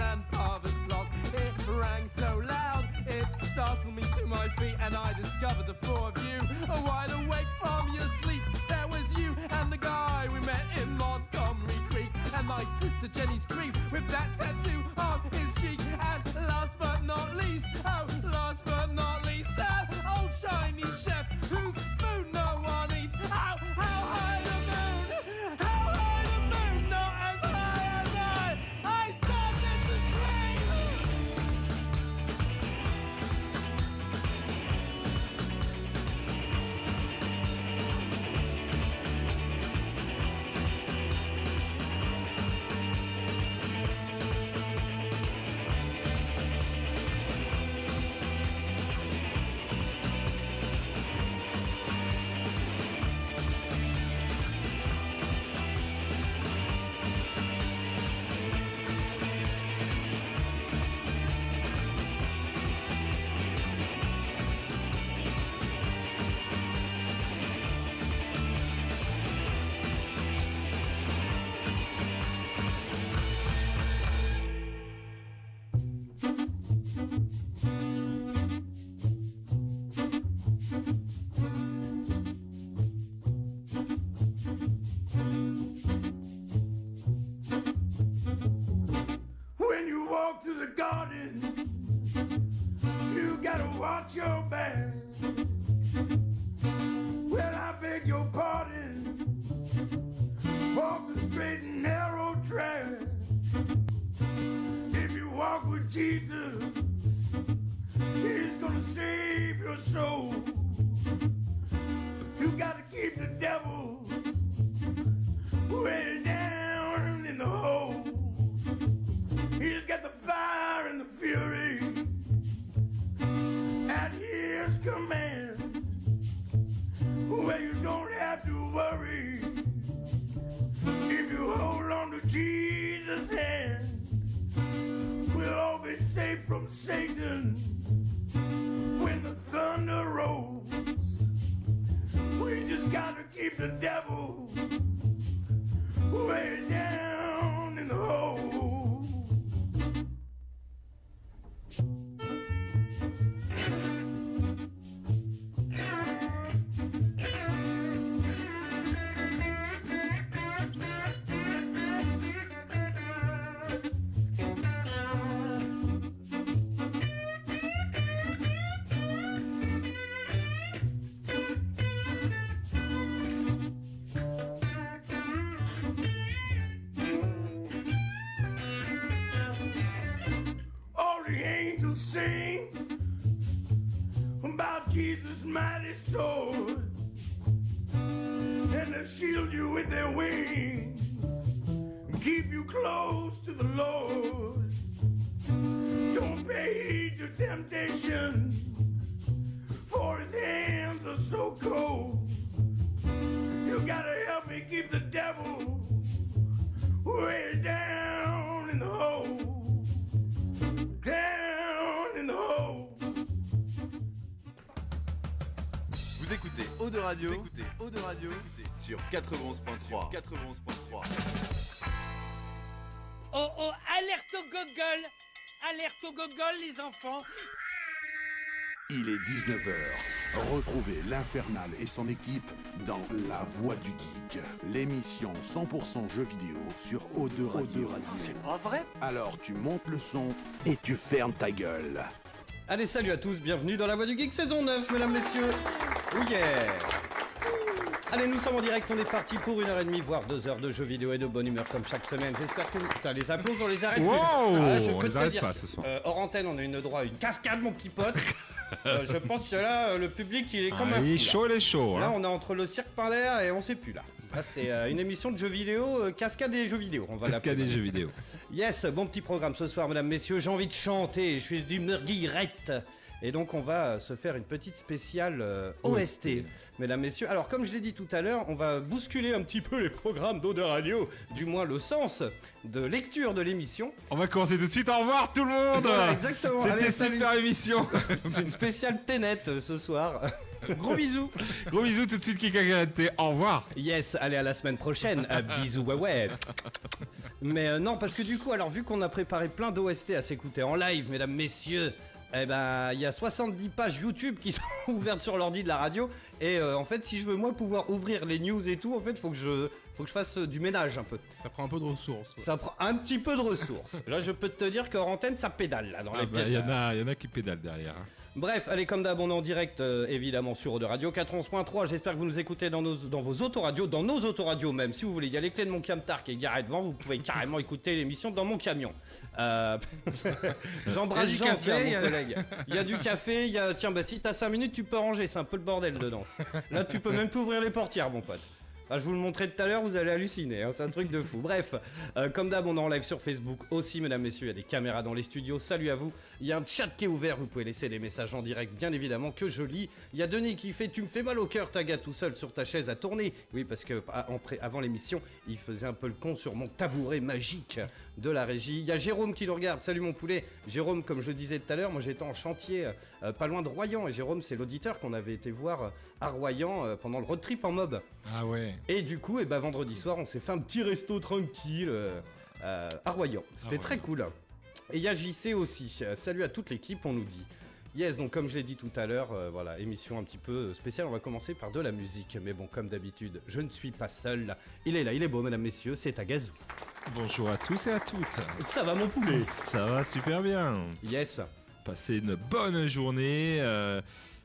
grandfather's clock. It rang so loud, it startled me to my feet, and I discovered the four of you are wide awake from your sleep. There was you and the guy we met in Montgomery Creek, and my sister Jenny's creep with that tattoo on his cheek. And last but not least, oh, sing about Jesus' mighty sword, and they shield you with their wings and keep you close to the Lord. Don't pay heed to temptation, de Radio, vous écoutez Eau de Radio sur 91.3. 91.3. Oh oh, alerte au gogol Alerte au gogol, les enfants Il est 19h. Retrouvez l'Infernal et son équipe dans La Voix du Geek, l'émission 100% jeux vidéo sur O2 Radio. C'est pas vrai Alors tu montes le son et tu fermes ta gueule. Allez, salut à tous, bienvenue dans la Voix du Geek saison 9, mesdames, messieurs. Oh Allez, nous sommes en direct, on est parti pour une heure et demie, voire deux heures de jeux vidéo et de bonne humeur comme chaque semaine. J'espère que... Putain, les applaudissements, on les arrête. Wow Ah, je On peux les te arrête dire, pas ce soir. euh, hors antenne, on a une droit à une cascade, mon petit pote. Euh, je pense que là, le public, il est comme Ah, un il est là. chaud, il est chaud. Là, hein. on est entre le cirque par l'air et on sait plus là. Là, c'est euh, une émission de jeux vidéo, euh, cascade et jeux vidéo. On va Cascade des jeux vidéo. Yes, bon petit programme ce soir, mesdames, messieurs. J'ai envie de chanter, je suis du guirette. Et donc, on va euh, se faire une petite spéciale euh, OST, OST. mesdames, messieurs. Alors, comme je l'ai dit tout à l'heure, on va bousculer un petit peu les programmes d'Eau de Radio, du moins le sens de lecture de l'émission. On va commencer tout de suite. Au revoir tout le monde Voilà, exactement. Allez, C'était salut. super émission C'est une spéciale Ténet euh, ce soir. Gros bisous Gros bisous tout de suite, Kika Karate. Au revoir Yes, allez à la semaine prochaine. À bisous, ouais ouais. Mais euh, non, parce que du coup, alors vu qu'on a préparé plein d'OST à s'écouter en live, mesdames, messieurs, eh ben, il y a 70 pages YouTube qui sont ouvertes sur l'ordi de la radio. Et euh, en fait, si je veux moi pouvoir ouvrir les news et tout, en fait, faut que je, faut que je fasse euh, du ménage un peu. Ça prend un peu de ressources. ouais. Ça prend un petit peu de ressources. Là, je peux te dire qu'en antenne, ça pédale là dans Ah les bah, pieds. y, en a, y en a qui pédalent derrière. hein. Bref, allez, comme d'hab, on est en direct, euh, évidemment, sur Eau de Radio 411.3. J'espère que vous nous écoutez dans, nos, dans vos autoradios, dans nos autoradios même. Si vous voulez, il y a les clés de mon camtar qui est garé devant. Vous pouvez carrément écouter l'émission dans mon camion. Euh, J'embrasse Il Jean, café, tiens, il y mon a- collègue. Il y a du café, il y a... Tiens, bah si t'as 5 minutes, tu peux ranger. C'est un peu le bordel dedans. Là, tu peux même plus ouvrir les portières, mon pote. Ah, je vous le montrais tout à l'heure, vous allez halluciner, hein, c'est un truc de fou. Bref, euh, comme d'hab, on est en live sur Facebook aussi, mesdames, messieurs, il y a des caméras dans les studios, salut à vous. Il y a un chat qui est ouvert, vous pouvez laisser des messages en direct, bien évidemment, que je lis. Il y a Denis qui fait Tu me fais mal au cœur, Taga, tout seul sur ta chaise à tourner. Oui, parce que ah, avant l'émission, il faisait un peu le con sur mon tabouret magique de la régie. Il y a Jérôme qui le regarde, salut mon poulet. Jérôme, comme je disais tout à l'heure, moi j'étais en chantier euh, pas loin de Royan, et Jérôme, c'est l'auditeur qu'on avait été voir euh, à Royan euh, pendant le road trip en mob. Ah ouais. Et du coup, eh ben, vendredi soir, on s'est fait un petit resto tranquille à Royan. C'était À très cool. Et il y a JC aussi. Salut à toute l'équipe, on nous dit. Yes, donc comme je l'ai dit tout à l'heure, euh, voilà, émission un petit peu spéciale. On va commencer par de la musique. Mais bon, comme d'habitude, je ne suis pas seul. Il est là, il est beau, mesdames, messieurs, c'est Agazou. Bonjour à tous et à toutes. Ça va, mon poulet? Ça va super bien. Yes. Passé une bonne journée. euh,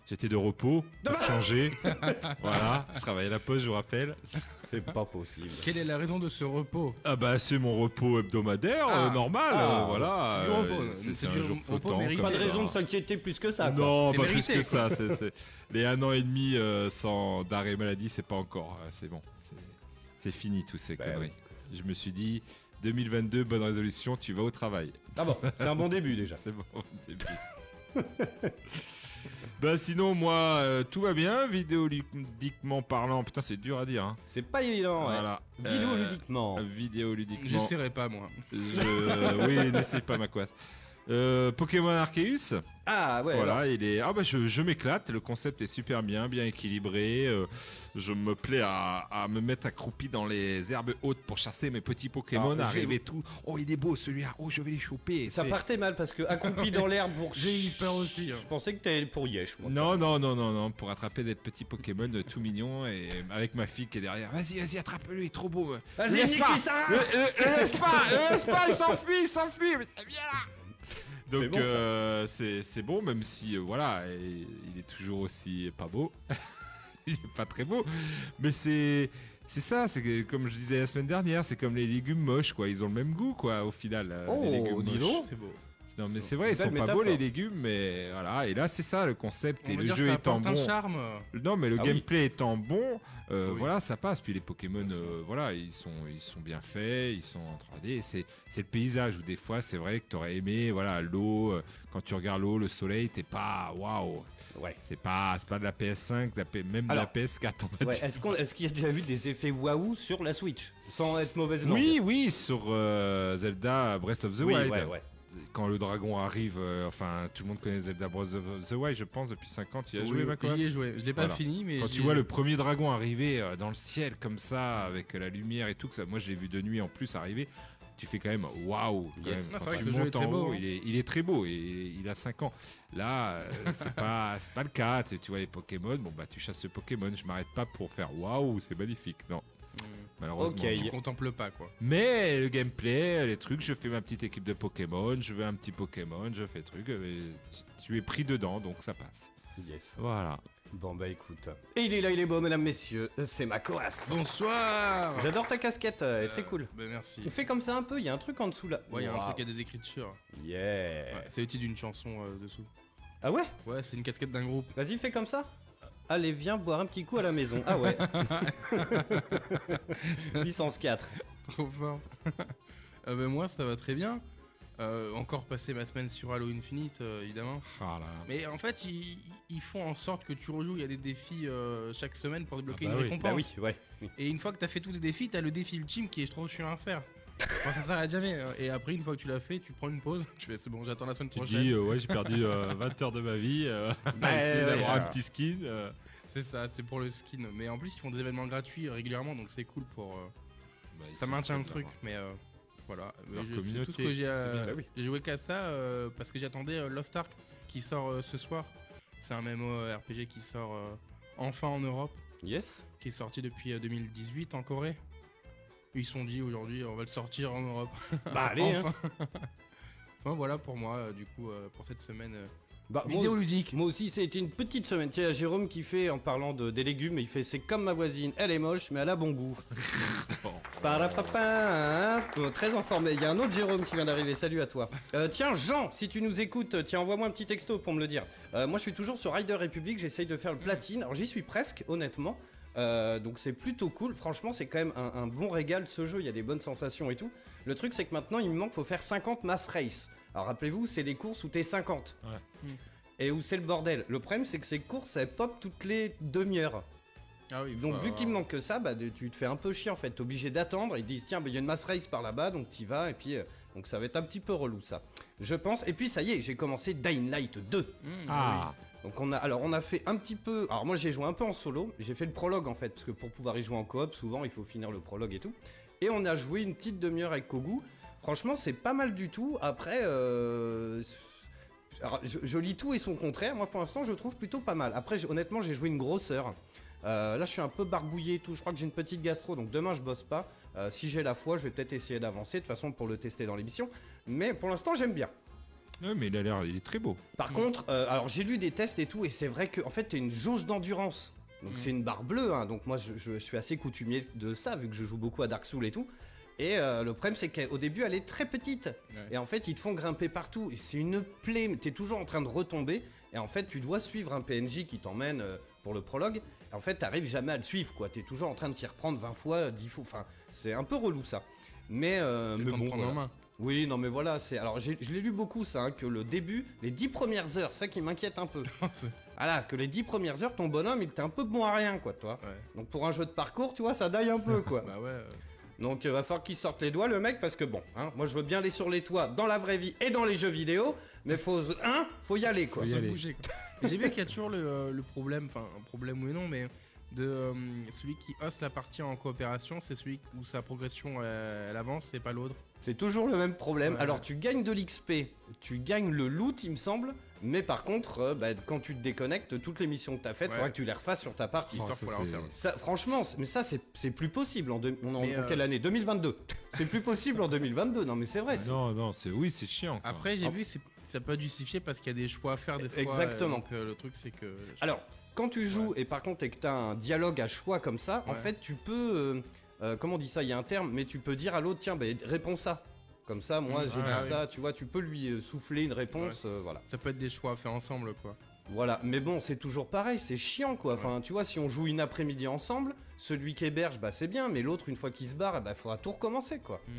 J'étais de repos pour changer. voilà, je travaille à la poste, je vous rappelle. C'est pas possible. Quelle est la raison de ce repos? Ah bah c'est mon repos hebdomadaire Ah. euh, normal, Ah. euh, voilà. C'est du repos, euh, c'est un jour repos flottant. Pas de ça. raison de s'inquiéter plus que ça. quoi. Non, C'est pas mérité, plus que quoi. ça. c'est- Les un an et demi euh, sans d'arrêt maladie, c'est pas encore. euh, C'est bon. c'est- C'est fini tous ces Bah conneries. Je me suis dit, 2022, bonne résolution, tu vas au travail. Ah bon, c'est un bon début déjà. C'est bon. début. Bah sinon, moi, euh, tout va bien, vidéoludiquement parlant. Putain, c'est dur à dire. Hein. C'est pas évident, ouais. Voilà. Euh, ludiquement. Vidéoludiquement. J'essaierai pas moi. Je... oui, n'essaye pas ma couasse. Euh, Pokémon Arceus, Ah ouais, voilà, alors. il est. Ah bah je, je m'éclate, le concept est super bien, bien équilibré. euh, je me plais à, à me mettre accroupi dans les herbes hautes pour chasser mes petits Pokémon, j'ai- arriver tout. Oh il est beau celui-là, oh je vais les choper. Ça partait mal parce que accroupi dans l'herbe pour. J'ai eu peur aussi. hein. Je pensais que t'allais pour Yesh, moi. Non, non, non, non, non, pour attraper des petits Pokémon tout mignons et avec ma fille qui est derrière. Vas-y, vas-y, attrape-le, il est trop beau. Vas-y, laisse nique pas, laisse pas, laisse pas, il s'enfuit, il s'enfuit. Viens là. C'est Donc bon, euh, c'est c'est bon, même si euh, voilà, et- il est toujours aussi pas beau. il est pas très beau, mais c'est c'est ça. C'est que, comme je disais la semaine dernière, c'est comme les légumes moches, quoi. Ils ont le même goût, quoi, au final. euh, Oh, les légumes moches. C'est beau. Non, mais C'est vrai, ils sont pas beaux les légumes, mais voilà. Et là, c'est ça le concept. On et le jeu étant bon. charme. Non, mais le Ah oui. gameplay étant bon, euh, Oui. voilà, ça passe. Puis les Pokémon, euh, voilà, ils sont, ils sont bien faits, ils sont en 3D. et C'est, c'est le paysage où des fois, c'est vrai que t'aurais aimé, voilà, l'eau. euh, quand tu regardes l'eau, le soleil, t'es pas, waouh. Ouais. C'est pas, c'est pas de la PS5, de la P- même Alors, de la PS4. On va Ouais, est-ce, qu'on, est-ce qu'il y a déjà vu des effets waouh sur la Switch? Sans être mauvaise langue. Oui, oui, sur euh, Zelda Breath of the oui, Wild. ouais, ouais. Quand le dragon arrive, euh, enfin, tout le monde connaît Zelda Breath of the Wild, je pense, depuis 5 ans. Tu y as Oui, joué, J'y ai joué. Je l'ai pas Voilà. fini, mais. Quand tu vois joué. le premier dragon arriver euh, dans le ciel comme ça, avec la lumière et tout, que ça, moi je l'ai vu de nuit en plus arriver, tu fais quand même waouh. quand Yes. même. Ah, c'est Quand vrai tu que le jeu est montes très beau, haut, hein. il, est, il est très beau et il a 5 ans. Là, euh, c'est pas, pas le cas. Tu, tu vois les Pokémon, bon bah tu chasses ce Pokémon, je m'arrête pas pour faire waouh, c'est magnifique. Non. Malheureusement. Ok. Tu contemples pas quoi. Mais le gameplay, les trucs, je fais ma petite équipe de Pokémon, je veux un petit Pokémon, je fais truc, et tu es pris dedans, donc ça passe. Yes. Voilà. Bon, bah écoute. Et il est là, il est beau, mesdames, messieurs. C'est ma coasse. Bonsoir. J'adore ta casquette, elle est très cool. Bah merci. Fais comme ça un peu, il y a un truc en dessous là. Ouais, il y a un truc à des écritures. Yeah. Ouais, c'est le titre d'une chanson euh, dessous. Ah ouais? Ouais, c'est une casquette d'un groupe. Vas-y, fais comme ça. Allez, viens boire un petit coup à la maison. Ah ouais. Licence 4. Trop fort. Euh, bah, moi, ça va très bien. Euh, encore passer ma semaine sur Halo Infinite, euh, évidemment. Ah là. Mais en fait, ils, ils font en sorte que tu rejoues. Il y a des défis euh, chaque semaine pour débloquer Ah bah une oui. récompense. Bah oui, ouais. Oui. Et une fois que t'as fait tous les défis, t'as le défi ultime qui est trop chiant à faire. Enfin, ça s'arrête jamais. euh, Et après, une fois que tu l'as fait, tu prends une pause. Tu fais, c'est bon, j'attends la semaine Tu prochaine. dis, euh, ouais, j'ai perdu euh, 20 heures de ma vie, euh, Bah, à essayer ouais, d'avoir ouais. un petit skin. euh. C'est ça, c'est pour le skin. Mais en plus, ils font des événements gratuits régulièrement, donc c'est cool pour. euh, Bah, ça maintient le truc. Mais euh, Voilà, Leur Mais je- c'est tout ce que j'ai. euh, bah oui. J'ai joué qu'à ça euh, parce que j'attendais euh, Lost Ark qui sort euh, ce soir. C'est un MMORPG qui sort euh, enfin en Europe, Yes. qui est sorti depuis euh, 2018 en Corée. Ils se sont dit aujourd'hui on va le sortir en Europe. Bah allez. hein. enfin. Voilà pour moi euh, du coup euh, pour cette semaine euh, Bah, moi, vidéoludique. moi aussi, été une petite semaine. Tiens, Jérôme qui fait, en parlant de, des légumes, il fait c'est comme ma voisine, elle est moche, mais elle a bon goût. Parapapa, hein. Euh, Très informé. Il y a un autre Jérôme qui vient d'arriver. Salut à toi. Euh, tiens, Jean, si tu nous écoutes, tiens, envoie-moi un petit texto pour me le dire. Euh, moi, je suis toujours sur Rider Republic. J'essaye de faire le platine. Alors, j'y suis presque, honnêtement. Euh, donc, c'est plutôt cool. Franchement, c'est quand même un, un bon régal ce jeu. Il y a des bonnes sensations et tout. Le truc, c'est que maintenant, il me manque, faut faire 50 mass race. Alors, rappelez-vous, c'est des courses où t'es 50. Ouais. Mm. Et où c'est le bordel. Le problème, c'est que ces courses, elles pop toutes les demi-heures. Ah oui. Donc bah, vu qu'il me manque que ça, bah, tu te fais un peu chier en fait. T'es obligé d'attendre. Ils disent tiens, bah, il y a une mass race par là-bas, donc t'y vas. Et puis euh, donc ça va être un petit peu relou ça. Je pense. Et puis ça y est, j'ai commencé Dying Light 2. hmm, Ah, Donc on a alors on a fait un petit peu. Alors moi j'ai joué un peu en solo. J'ai fait le prologue en fait parce que pour pouvoir y jouer en coop, souvent il faut finir le prologue et tout. Et on a joué une petite demi-heure avec Kogu. Franchement c'est pas mal du tout. Après. euh, je, lis tout et son contraire. Moi, pour l'instant, je trouve plutôt pas mal. Après, honnêtement, j'ai joué une grosse heure. Euh, là, je suis un peu barbouillé et tout. Je crois que j'ai une petite gastro, donc demain, je bosse pas. Euh, si j'ai la foi, je vais peut-être essayer d'avancer, de toute façon, pour le tester dans l'émission. Mais pour l'instant, j'aime bien. Ouais, mais il a l'air, il est très beau. Par contre, euh, alors j'ai lu des tests et tout, et c'est vrai que en fait, t'es une jauge d'endurance. Donc Mm. c'est une barre bleue, hein, donc moi je, je- je suis assez coutumier de ça, vu que je joue beaucoup à Dark Souls et tout. Et euh, le problème, c'est qu'au début, elle est très petite. Ouais. Et en fait, ils te font grimper partout. Et c'est une plaie. mais T'es toujours en train de retomber. Et en fait, tu dois suivre un PNJ qui t'emmène euh, pour le prologue. Et en fait, t'arrives jamais à le suivre, quoi. T'es toujours en train de t'y reprendre 20 fois, 10 fois. Enfin, c'est un peu relou, ça. Mais, euh, mais bon, prendre voilà. en main. Oui, non, mais voilà. c'est Alors, j'ai- je l'ai lu beaucoup, ça, hein, que le début, les 10 premières heures, c'est ça qui m'inquiète un peu. C'est- Voilà, que les 10 premières heures, ton bonhomme, il était un peu bon à rien, quoi, toi. ouais. Donc, pour un jeu de parcours, tu vois, ça daille un peu, quoi. Bah ouais. euh, Donc il va falloir qu'il sorte les doigts le mec parce que bon, hein, moi je veux bien aller sur les toits dans la vraie vie et dans les jeux vidéo, mais faut hein, faut y aller quoi. Faut y faut aller. bouger, J'ai vu qu'il y a toujours le, euh, le problème, enfin un problème oui et non, mais de euh, celui qui hosse la partie en coopération, c'est celui où sa progression euh, elle avance, c'est pas l'autre. C'est toujours le même problème. Ouais. Alors tu gagnes de l'XP, tu gagnes le loot il me semble, mais par contre euh, bah, quand tu te déconnectes, toutes les missions que t'as faites, Ouais. faudra que tu les refasses sur ta partie. Ça, franchement, mais ça c'est c'est plus possible en, deux- on est en, euh, quelle année? 2022. c'est plus possible en 2022. Non mais c'est vrai. c'est- Non, non, c'est oui, c'est chiant. quoi. Après j'ai Ah. vu c'est- ça peut être justifié parce qu'il y a des choix à faire des fois. Exactement. euh, donc euh, le truc c'est que. Alors, quand tu joues et par contre et que tu as un dialogue à choix comme ça, en fait, tu peux. Euh, comment on dit ça Il y a un terme, mais tu peux dire à l'autre tiens, bah, réponds ça. Comme ça, moi, Mm, j'ai ah, dit oui. ça, tu vois, tu peux lui euh, souffler une réponse, euh, voilà. Ça peut être des choix à faire ensemble quoi. Voilà, mais bon, c'est toujours pareil, c'est chiant quoi. Enfin, tu vois, si on joue une après-midi ensemble, celui qui héberge, bah c'est bien, mais l'autre, une fois qu'il se barre, il faudra tout recommencer quoi. Hmm,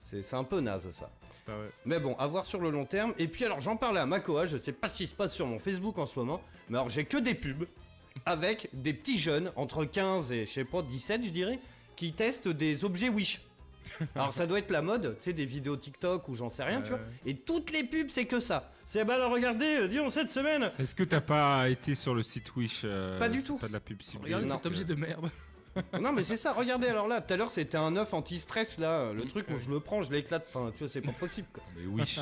C'est un peu naze ça. ouais. Mais bon, à voir sur le long terme. Et puis alors, j'en parlais à Makoa, je sais pas ce qui se passe sur mon Facebook en ce moment, mais alors j'ai que des pubs avec des petits jeunes entre 15 et je sais pas 17, je dirais, qui testent des objets Wish. Alors ça doit être la mode, tu sais, des vidéos TikTok ou j'en sais rien, tu vois. Et toutes les pubs, c'est que ça. C'est bah alors regardez, euh, disons cette semaine. Est-ce que t'as pas été sur le site Wish euh, Pas du c'est tout. Pas de la pub ciblée. Regarde Non. cet objet de merde. non mais c'est ça, regardez alors là, tout à l'heure c'était un œuf anti-stress là, le truc où je le prends, je l'éclate, enfin tu vois, c'est pas possible quoi. Mais Wish.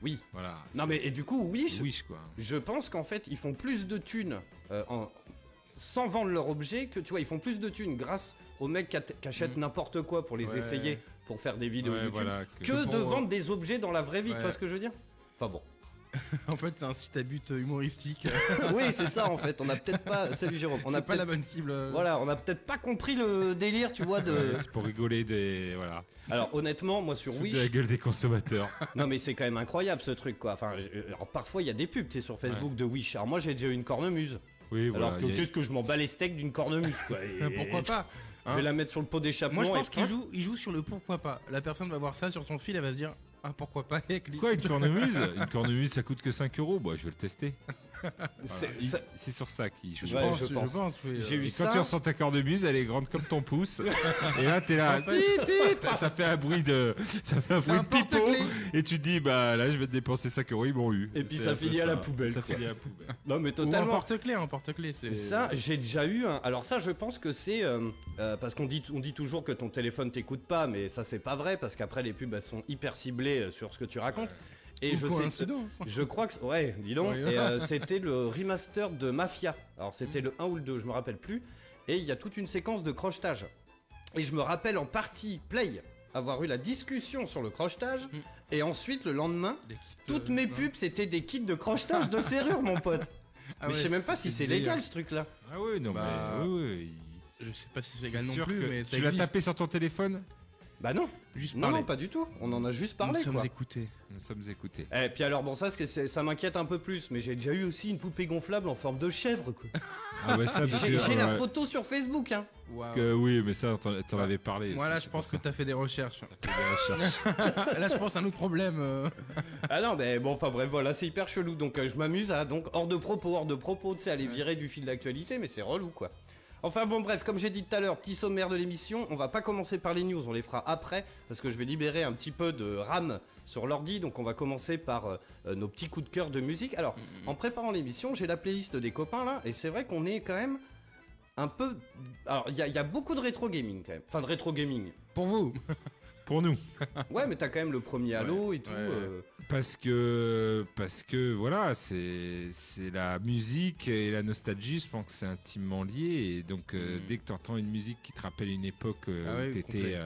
Oui. Voilà. Non mais et du coup, Wish, c'est Wish quoi. Je pense qu'en fait, ils font plus de thunes euh, en... sans vendre leur objet que tu vois, ils font plus de thunes grâce aux mecs qui, achètent Mm. n'importe quoi pour les Ouais. essayer, pour faire des vidéos Ouais, YouTube, voilà. que, de euh, vendre des objets dans la vraie vie, tu vois ce que je veux dire? Enfin bon. en fait c'est un site à but humoristique. oui, c'est ça en fait. On a peut-être pas. Salut Jérôme. On a pas la bonne cible. euh. Voilà, on a peut-être pas compris le délire, tu vois. De. C'est pour rigoler des. Voilà. Alors honnêtement, moi sur Wish, de la gueule des consommateurs. non mais c'est quand même incroyable ce truc quoi. Enfin, je- alors, parfois il y a des pubs, tu sais, sur Facebook de Wish. Alors moi j'ai déjà eu une cornemuse. Oui, voilà. alors que a- qu'est-ce que je m'en bats les steaks d'une cornemuse quoi. Et- Pourquoi pas Je vais hein la mettre sur le pot d'échappement. Moi je et- pense qu'il joue, il joue sur le pourquoi pas. La personne va voir ça sur son fil, elle va se dire ah pourquoi pas elle clique. Quoi, une cornemuse? Une cornemuse, ça coûte que 5 euros? Bah, je vais le tester. C'est- sur ça qu'il joue. Je Ouais, pense, je je pense. pense, oui. J'ai eu Et quand ça. tu ressens ta cornemuse, elle est grande comme ton pouce. et là, t'es là, En fait- tit, tit, ça fait un bruit de, ça fait un C'est bruit un de pipeau. porte-clés. Et tu te dis, bah là, je vais te dépenser 5 euros, ils m'ont eu. Et puis ça finit à la poubelle, Ça finit à la poubelle. Non, mais Ou un totalement. porte-clés, un porte-clés. c'est- Ça, j'ai déjà eu un. Alors, ça, je pense que c'est. euh, euh, parce qu'on dit, on dit toujours que ton téléphone t'écoute pas, mais ça, c'est pas vrai, parce qu'après, les pubs, elles sont hyper ciblées euh, sur ce que tu racontes. Et je sais. Je crois que. Ouais, dis donc. Euh, c'était le remaster de Mafia. Alors, c'était le 1 ou le 2, je me rappelle plus. Et il y a toute une séquence de crochetage. Et je me rappelle en partie, Play, avoir eu la discussion sur le crochetage. Mm. Et ensuite, le lendemain, kits, toutes euh, mes non. pubs, c'était des kits de crochetage de serrure, mon pote. Ah mais je sais même pas si c'est légal ce truc-là. Ah oui, non, Bah, mais. Oui, oui. Je sais pas si c'est légal non plus, que mais Tu l'as tapé sur ton téléphone? Bah non, Juste non, parler. non, pas du tout. On en a juste Nous parlé, sommes quoi. écoutés. Nous sommes écoutés. Et puis alors, bon, ça, c'est- ça m'inquiète un peu plus, mais j'ai déjà eu aussi une poupée gonflable en forme de chèvre, quoi. Ah ouais, ça, J'ai j'ai la photo sur Facebook, hein. parce que oui, mais ça, t'en t'en avais parlé. Moi là, je pense que t'as fait des recherches. fait des recherches. là, je pense à un autre problème. euh. Ah non, mais bon, enfin bref, voilà, c'est hyper chelou. Donc euh, je m'amuse à, donc, hors de propos, hors de propos, tu sais, aller virer du fil d'actualité, mais c'est relou, quoi. Enfin bon, bref, comme j'ai dit tout à l'heure, petit sommaire de l'émission, on va pas commencer par les news, on les fera après, parce que je vais libérer un petit peu de RAM sur l'ordi, donc on va commencer par euh, euh, nos petits coups de cœur de musique. Alors, en préparant l'émission, j'ai la playlist des copains là, et c'est vrai qu'on est quand même un peu... Alors, il y, y a beaucoup de rétro gaming quand même, enfin de rétro gaming. Pour vous. Pour nous. Ouais, mais t'as quand même le premier Halo et tout. ouais, euh, Parce que, parce que voilà, c'est c'est la musique et la nostalgie, je pense que c'est intimement lié. Et donc, euh, Mm. dès que tu entends une musique qui te rappelle une époque euh, Ah ouais, où tu étais complet.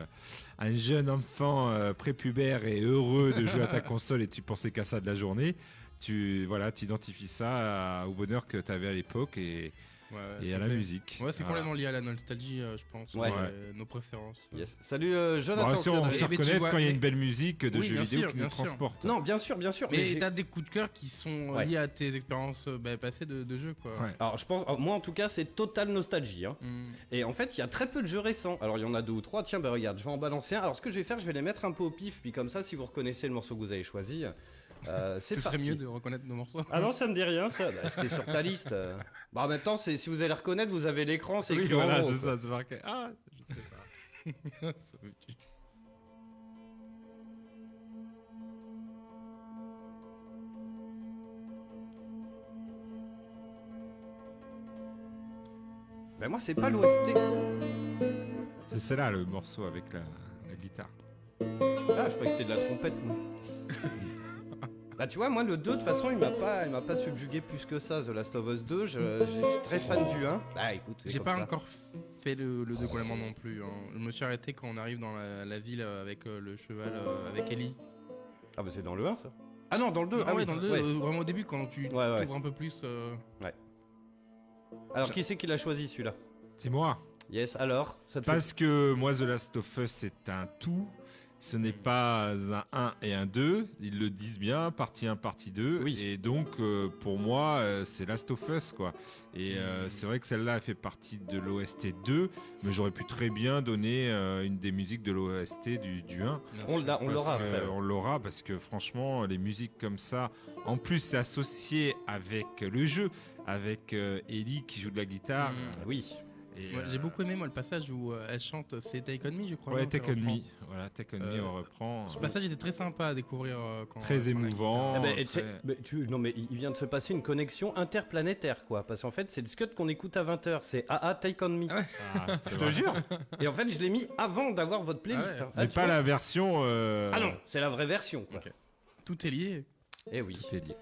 un jeune enfant euh, prépubère et heureux de jouer à ta console et tu pensais qu'à ça de la journée, tu voilà, t'identifies ça à- au bonheur que tu avais à l'époque et, Ouais, et à la musique. Ouais, c'est complètement lié à la nostalgie, euh, je pense. Ouais. euh, nos préférences. Yes. Salut euh, Jonathan. Bon, si on se mais reconnaît quand il y a mais- une belle musique de Oui, jeux vidéo sûr, qui nous sûr. transporte. Non, bien sûr, bien sûr. Mais j'ai- t'as des coups de cœur qui sont euh, Ouais. liés à tes expériences bah, passées de, de jeu, quoi. Ouais. Alors, je pense, moi en tout cas, c'est total nostalgie. hein. Mm. Et en fait, il y a très peu de jeux récents. Alors, il y en a deux ou trois. Tiens, bah regarde, je vais en balancer un. Alors, ce que je vais faire, je vais les mettre un peu au pif. Puis, comme ça, si vous reconnaissez le morceau que vous avez choisi, euh, c'est Ce serait mieux de reconnaître nos morceaux. Ah non, ça me dit rien, ça. Bah, C'était sur ta liste. Bah, en même temps, si vous allez reconnaître, vous avez l'écran, c'est Oui, écrit en voilà, gros, c'est ça, c'est marqué. Ah, je sais pas. Ça me tue. Bah, moi, c'est pas l'OST. C'est celle-là le morceau avec la, la guitare. Ah, je croyais que c'était de la trompette, moi. Bah tu vois, moi le 2, de toute façon, il m'a pas, il m'a pas subjugué plus que ça, The Last of Us 2. Je, je suis très fan du 1. Bah écoute, c'est J'ai pas ça. encore fait le, le 2 complètement non plus. hein. Je me suis arrêté quand on arrive dans la, la ville euh, avec euh, le cheval, euh, avec Ellie. Ah bah c'est dans le 1 ça. Ah non, dans le 2. Ah, ah ouais, oui, dans le 2, ouais. euh, vraiment au début, quand tu Ouais, ouais. t'ouvres un peu plus. euh, Alors qui c'est qui l'a choisi celui-là? C'est moi. Yes, alors ça te fait- Parce que moi, The Last of Us, c'est un tout. Ce n'est pas un 1 et un 2. Ils le disent bien, partie 1, partie 2. Oui. Et donc, euh, pour moi, euh, c'est Last of Us, quoi. Et euh, c'est vrai que celle-là, elle fait partie de l'OST 2. Mais j'aurais pu très bien donner euh, une des musiques de l'OST du, du 1. bien On l'aura. on l'aura parce que franchement, les musiques comme ça, en plus, c'est associé avec le jeu, avec euh, Ellie qui joue de la guitare. Mhm. Oui. Ouais, euh, J'ai beaucoup aimé moi le passage où euh, elle chante C'est Take On Me, je crois. Ouais, non, Take On reprend. Me. Voilà, Take On Me, Euh, on reprend. Ce passage était très sympa à découvrir euh, quand. Très émouvant. Ah très- mais tu- non mais il vient de se passer une connexion interplanétaire quoi. Parce qu'en fait c'est le scud qu'on écoute à 20h. C'est AA Take On Me. Ah, c'est Je te vrai. jure. Et en fait je l'ai mis avant d'avoir votre playlist. Ah ouais. hein. Mais tu pas vois la version. euh, Ah non, c'est la vraie version quoi. Tout est lié. Eh oui. Tout est lié.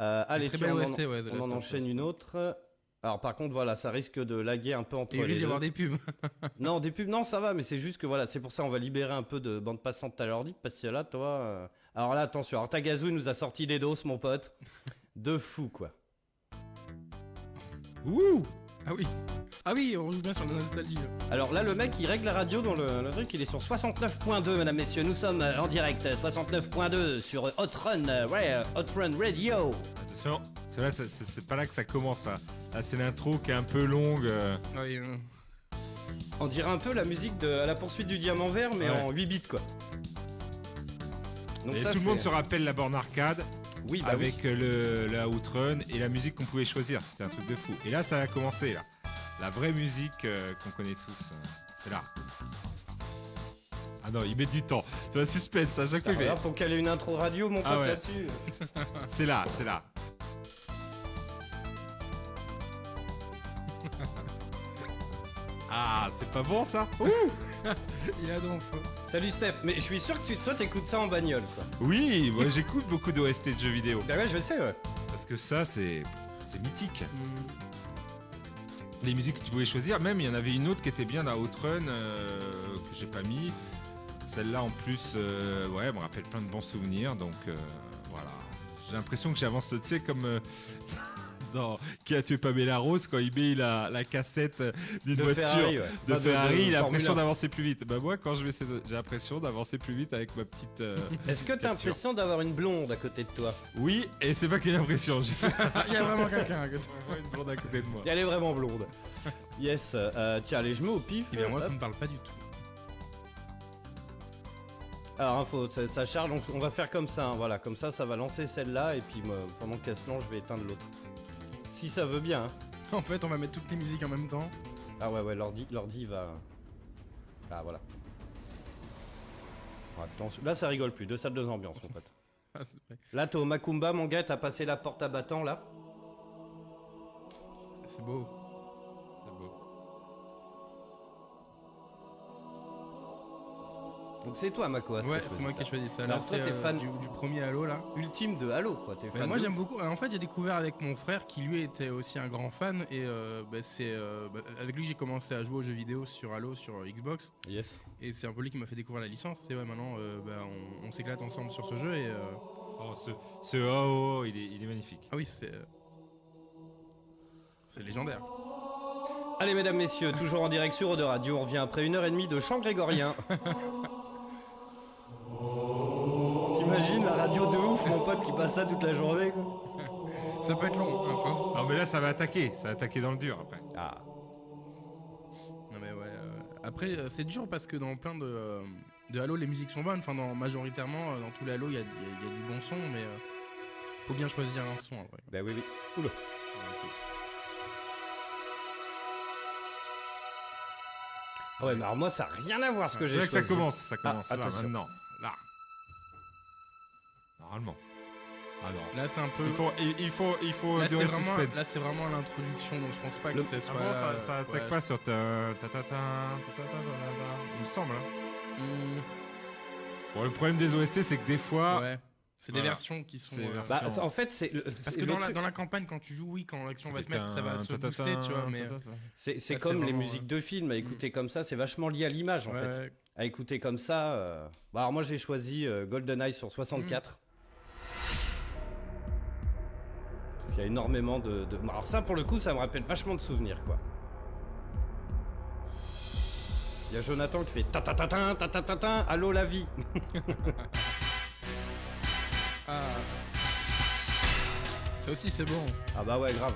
Euh, allez, très on, en- ouais, en enchaîne une autre. Alors par contre voilà, ça risque de laguer un peu entre il les risque d'y avoir des pubs. Non, des pubs, non, ça va, mais c'est juste que voilà, c'est pour ça on va libérer un peu de bande passante à l'ordi, parce que là, toi. euh, Alors là, attention, alors Tagazu nous a sorti des doses, mon pote. De fou, quoi. Ouh Ah oui. Ah oui, on joue bien sur la nostalgie. Alors là, le mec, il règle la radio dans le, le truc, il est sur 69.2, mesdames, messieurs. Nous sommes euh, en direct, euh, 69.2 sur euh, Hot Run, euh, ouais, euh, Hot Run Radio. Attention, c'est- c'est c'est pas là que ça commence. Là, Là, c'est l'intro qui est un peu longue. euh, oui, euh, On dirait un peu la musique de à la poursuite du diamant vert, mais Ouais. en 8 bits, quoi. Donc et ça, tout le monde se rappelle la borne arcade. Oui, bah avec euh, le, la outrun et la musique qu'on pouvait choisir. C'était un truc de fou. Et là, ça a commencé, là. La vraie musique euh, qu'on connaît tous. euh, c'est là. Ah non, il met du temps. Tu vois, suspense, à chaque fois, pour caler une intro radio, mon pote Ah ouais. là-dessus. C'est là, c'est là. Ah, c'est pas bon ça? Il a donc faux. Salut Steph, mais je suis sûr que tu, toi t'écoutes ça en bagnole quoi. Oui, moi j'écoute beaucoup d'OST de jeux vidéo. Bah ouais, je sais, ouais. Parce que ça, c'est c'est mythique. Hmm. Les musiques que tu pouvais choisir, même il y en avait une autre qui était bien dans Outrun euh, que j'ai pas mis. Celle-là en plus, euh, ouais, me rappelle plein de bons souvenirs. Donc euh, voilà. J'ai l'impression que j'avance, tu sais, comme dans Qui a tué Pamela Rose quand il met la, la cassette d'une De voiture Ferrari, ouais. de Enfin, Ferrari, il a l'impression 1. d'avancer plus vite. Bah moi, quand je vais, j'ai l'impression d'avancer plus vite avec ma petite. euh, Est-ce que t'as l'impression d'avoir une blonde à côté de toi? Oui, et c'est pas qu'une impression, je sais. Il y a vraiment quelqu'un à côté. une blonde à côté de moi. Elle est vraiment blonde. Yes, euh, tiens, allez, je mets au pif. Eh bien, moi, ça Hop. me parle pas du tout. Alors, info, ça, ça charge, donc on va faire comme ça, hein, voilà, comme ça, ça va lancer celle-là, et puis moi, pendant qu'elle se lance, je vais éteindre l'autre. Si ça veut bien, hein. En fait, on va mettre toutes les musiques en même temps. Ah ouais, ouais, l'ordi, l'ordi va... Ah, voilà. Attention, là, ça rigole plus, deux salles, deux ambiances, mon pote. Ah, vrai. Là, t'es au Macumba, mon gars, t'as passé la porte à battant, là. C'est beau. Donc c'est toi, Mako, Ouais, c'est moi qui ai choisi ça. Alors, toi, c'est t'es euh, fan du, du premier Halo là. Ultime de Halo, quoi, t'es fan moi j'aime beaucoup. En fait, j'ai découvert avec mon frère qui lui était aussi un grand fan et euh, bah, c'est euh, bah, avec lui que j'ai commencé à jouer aux jeux vidéo sur Halo sur euh, Xbox Yes. et c'est un peu lui qui m'a fait découvrir la licence. Et ouais, maintenant euh, bah, on, on s'éclate ensemble sur ce jeu et euh, Oh, ce, ce oh, oh, il, est, il est magnifique. ah oui c'est euh, c'est légendaire. Allez, mesdames, messieurs, toujours en direct sur Eau de Radio, on revient après une heure et demie de chant grégorien. T'imagines la radio de ouf, mon pote qui passe ça toute la journée quoi. Ça peut être long. hein, enfin, Non, mais là, ça va attaquer. Ça va attaquer dans le dur après. Ah, non mais ouais. euh, après euh, c'est dur parce que dans plein de euh, de Halo les musiques sont bonnes. Enfin dans, majoritairement euh, dans tous les Halo il y a, il y a- il y a du bon son mais euh, faut bien choisir un son. vrai. bah oui, oui. Oula. Ah Ouais, mais alors moi, ça n'a rien à voir ce que C'est j'ai là que ça choisi. commence. Ça commence là, attention. maintenant. Ah. Là, c'est un peu. Il faut, il, faut, là, c'est vraiment, Là, l'introduction, donc je pense pas que ça, ça attaque pas sur ta ta ta ta ta ta me semble. Bon, le problème des OST, c'est que des fois. C'est des versions qui sont. En fait, c'est. Parce que dans la, campagne, quand tu joues, oui, quand l'action va se mettre, ça va se booster, tu vois. Mais c'est comme les musiques de films. À écouter comme ça, c'est vachement lié à l'image, en fait. À écouter comme ça. Bah, alors moi, j'ai choisi GoldenEye sur 64. Y a énormément de, de- Alors ça, pour le coup, ça me rappelle vachement de souvenirs, quoi. Il y a Jonathan qui fait ta ta ta ta ta ta ta ta allô la vie. Ah. Ça aussi, c'est bon. Ah bah ouais, grave.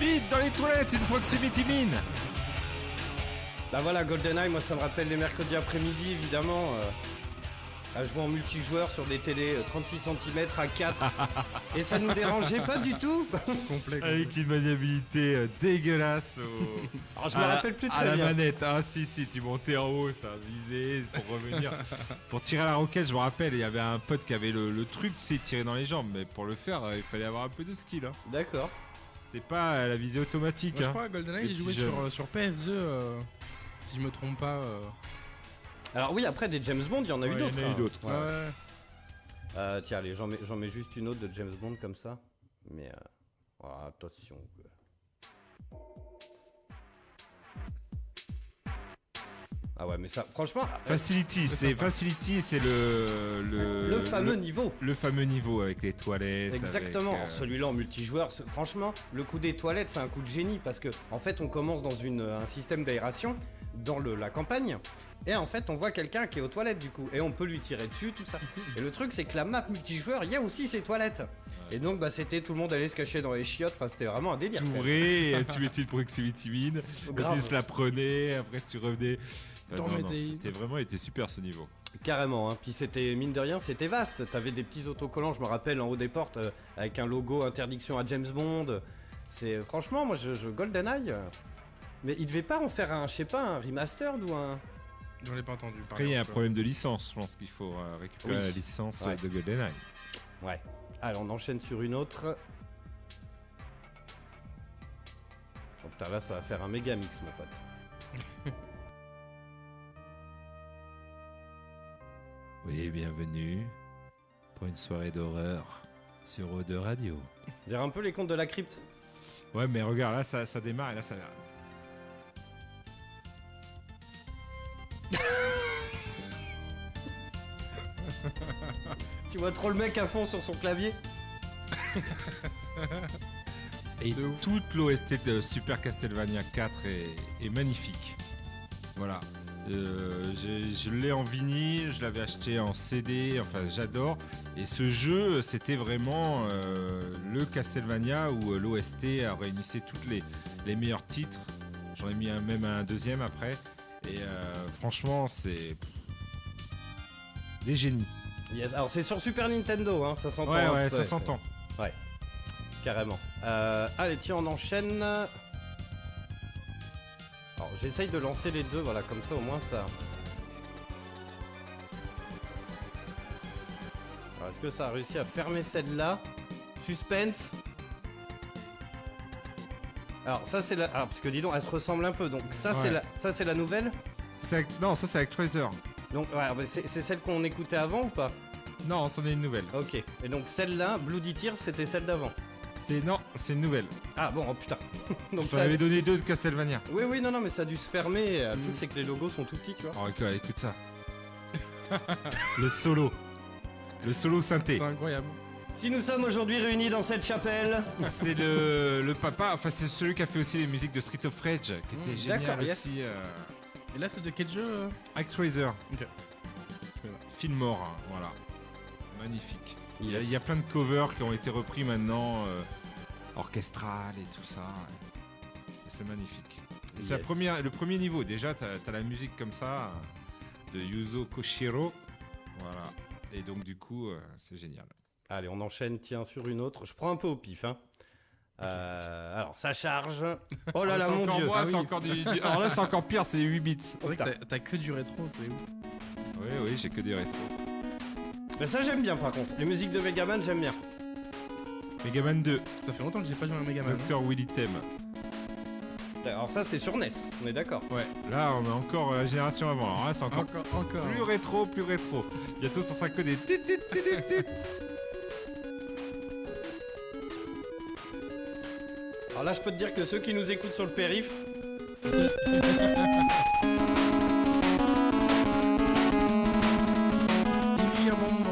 Vite, dans les toilettes, une proximity mine Bah voilà, GoldenEye, moi ça me rappelle les mercredis après-midi, évidemment. euh, à jouer en multijoueur sur des télés euh, 38 cm à 4. Et ça nous dérangeait pas du tout. Complet. Avec une maniabilité euh, dégueulasse au... Alors je me à la- rappelle plus à très la bien. manette. Ah si, si, tu montais en haut, ça visait pour revenir. pour tirer à la roquette, je me rappelle, il y avait un pote qui avait le, le truc, tu sais, tirer dans les jambes. Mais pour le faire, euh, il fallait avoir un peu de skill. Hein. D'accord. C'était pas euh, la visée automatique. Moi, je hein. crois à GoldenEye, j'ai joué sur, euh, sur PS2, euh, si je me trompe pas. euh. Alors oui, après des James Bond, il y en a eu d'autres. il y en a eu hein. d'autres. Ouais. Euh, tiens, allez, j'en mets, j'en mets juste une autre de James Bond comme ça. Mais euh, voilà, attention. Ah ouais, mais ça, franchement, Facility, c'est Facility, c'est le, le le fameux le, niveau. le fameux niveau avec les toilettes. Exactement. avec, euh, Celui-là en multijoueur, franchement, le coup des toilettes, c'est un coup de génie parce que en fait, on commence dans une, un système d'aération dans le, la campagne. Et en fait, on voit quelqu'un qui est aux toilettes du coup, et on peut lui tirer dessus, tout ça. Et le truc, c'est que la map multijoueur, il y a aussi ces toilettes. Et donc, bah, c'était tout le monde allait se cacher dans les chiottes. Enfin, c'était vraiment un délire. Tu quoi. ouvrais, et tu mettais une proximity mine, tu se la prenais, après tu revenais. Enfin, c'était vraiment était super ce niveau. Carrément, hein. puis c'était, mine de rien, c'était vaste. T'avais des petits autocollants, je me rappelle, en haut des portes, euh, avec un logo interdiction à James Bond. C'est franchement, moi, je, je GoldenEye. euh, Mais il devait pas en faire un, je sais pas, un remastered ou un. J'en ai pas entendu. Après, il y a un exemple. problème de licence. Je pense qu'il faut euh, récupérer Oui. la licence Ouais. euh, de GoldenEye. Ouais. Allez, on enchaîne sur une autre. Oh putain, là, ça va faire un méga mix, mon pote. Oui, bienvenue pour une soirée d'horreur sur Eau de Radio. Dirait un peu les contes de la crypte. Ouais, mais regarde, là, ça, ça démarre et là, ça. Vois trop le mec à fond sur son clavier Et toute l'OST de Super Castlevania 4 est, est magnifique. Voilà. Euh, je l'ai en vinyle, je l'avais acheté en CD, enfin j'adore. Et ce jeu, c'était vraiment euh, le Castlevania où euh, l'OST a réunissé tous les, les meilleurs titres. J'en ai mis un- même un deuxième après. Et euh, franchement, c'est des génies. Yes. Alors, c'est sur Super Nintendo, hein, ça s'entend. Ouais, un ouais, ça s'entend. Carrément. Euh, allez, tiens, on enchaîne. Alors, j'essaye de lancer les deux, voilà, comme ça, au moins ça. Alors, Est-ce que ça a réussi à fermer celle-là? Suspense? Alors, ça, c'est la. Alors, parce que dis donc, elle se ressemble un peu. Donc, ça, c'est Ouais. la... ça, c'est la nouvelle? Avec- Non, ça c'est avec Tracer. Donc, ouais, c'est c'est celle qu'on écoutait avant ou pas? Non, c'en est une nouvelle. Ok. Et donc, celle-là, Bloody Tears, c'était celle d'avant? C'est non, c'est une nouvelle. Ah bon, oh putain. donc, ça. avais donné deux de Castlevania. Oui, oui, non, non, mais ça a dû se fermer. euh, Le Mm. truc, c'est que les logos sont tout petits, tu vois. Oh, écoute, écoute ça. le solo. Le solo synthé. C'est incroyable. Si nous sommes aujourd'hui réunis dans cette chapelle, C'est le, le papa, enfin c'est celui qui a fait aussi les musiques de Street of Rage, qui était Mm, génial aussi. Euh, Et là, c'est de quel jeu euh Actraiser. Ok. Film hein, voilà. Magnifique. Il y, a, Yes. il y a plein de covers qui ont été repris maintenant, euh, orchestral et tout ça. Et c'est magnifique. Et C'est la Yes. première- le premier niveau. Déjà, tu as, la musique comme ça de Yuzo Koshiro. Voilà. Et donc, du coup, euh, c'est génial. Allez, on enchaîne, tiens, sur une autre. Je prends un peu au pif, hein. Euh, alors, ça charge. Oh là Ah, là, c'est mon encore dieu. moi, Ah c'est oui. encore du, du- Alors là, c'est encore pire, c'est 8 bits. C'est vrai que t'as- t'as que du rétro, c'est ouf. Oui, oui, j'ai que des rétros. Mais ça, j'aime bien, par contre. Les musiques de Megaman, j'aime bien. Megaman 2, Ça fait longtemps que j'ai pas joué à un Megaman. Dr. Willy Thème. Alors, ça, c'est sur NES. On est d'accord. Ouais, là, on a encore euh, la génération avant. Alors là, c'est encore Encore, encore. plus rétro, plus rétro. Bientôt, ça sera que des tit, tit, tit, tit, tit. Alors là, je peux te dire que ceux qui nous écoutent sur le périph', Il y a un bon moment.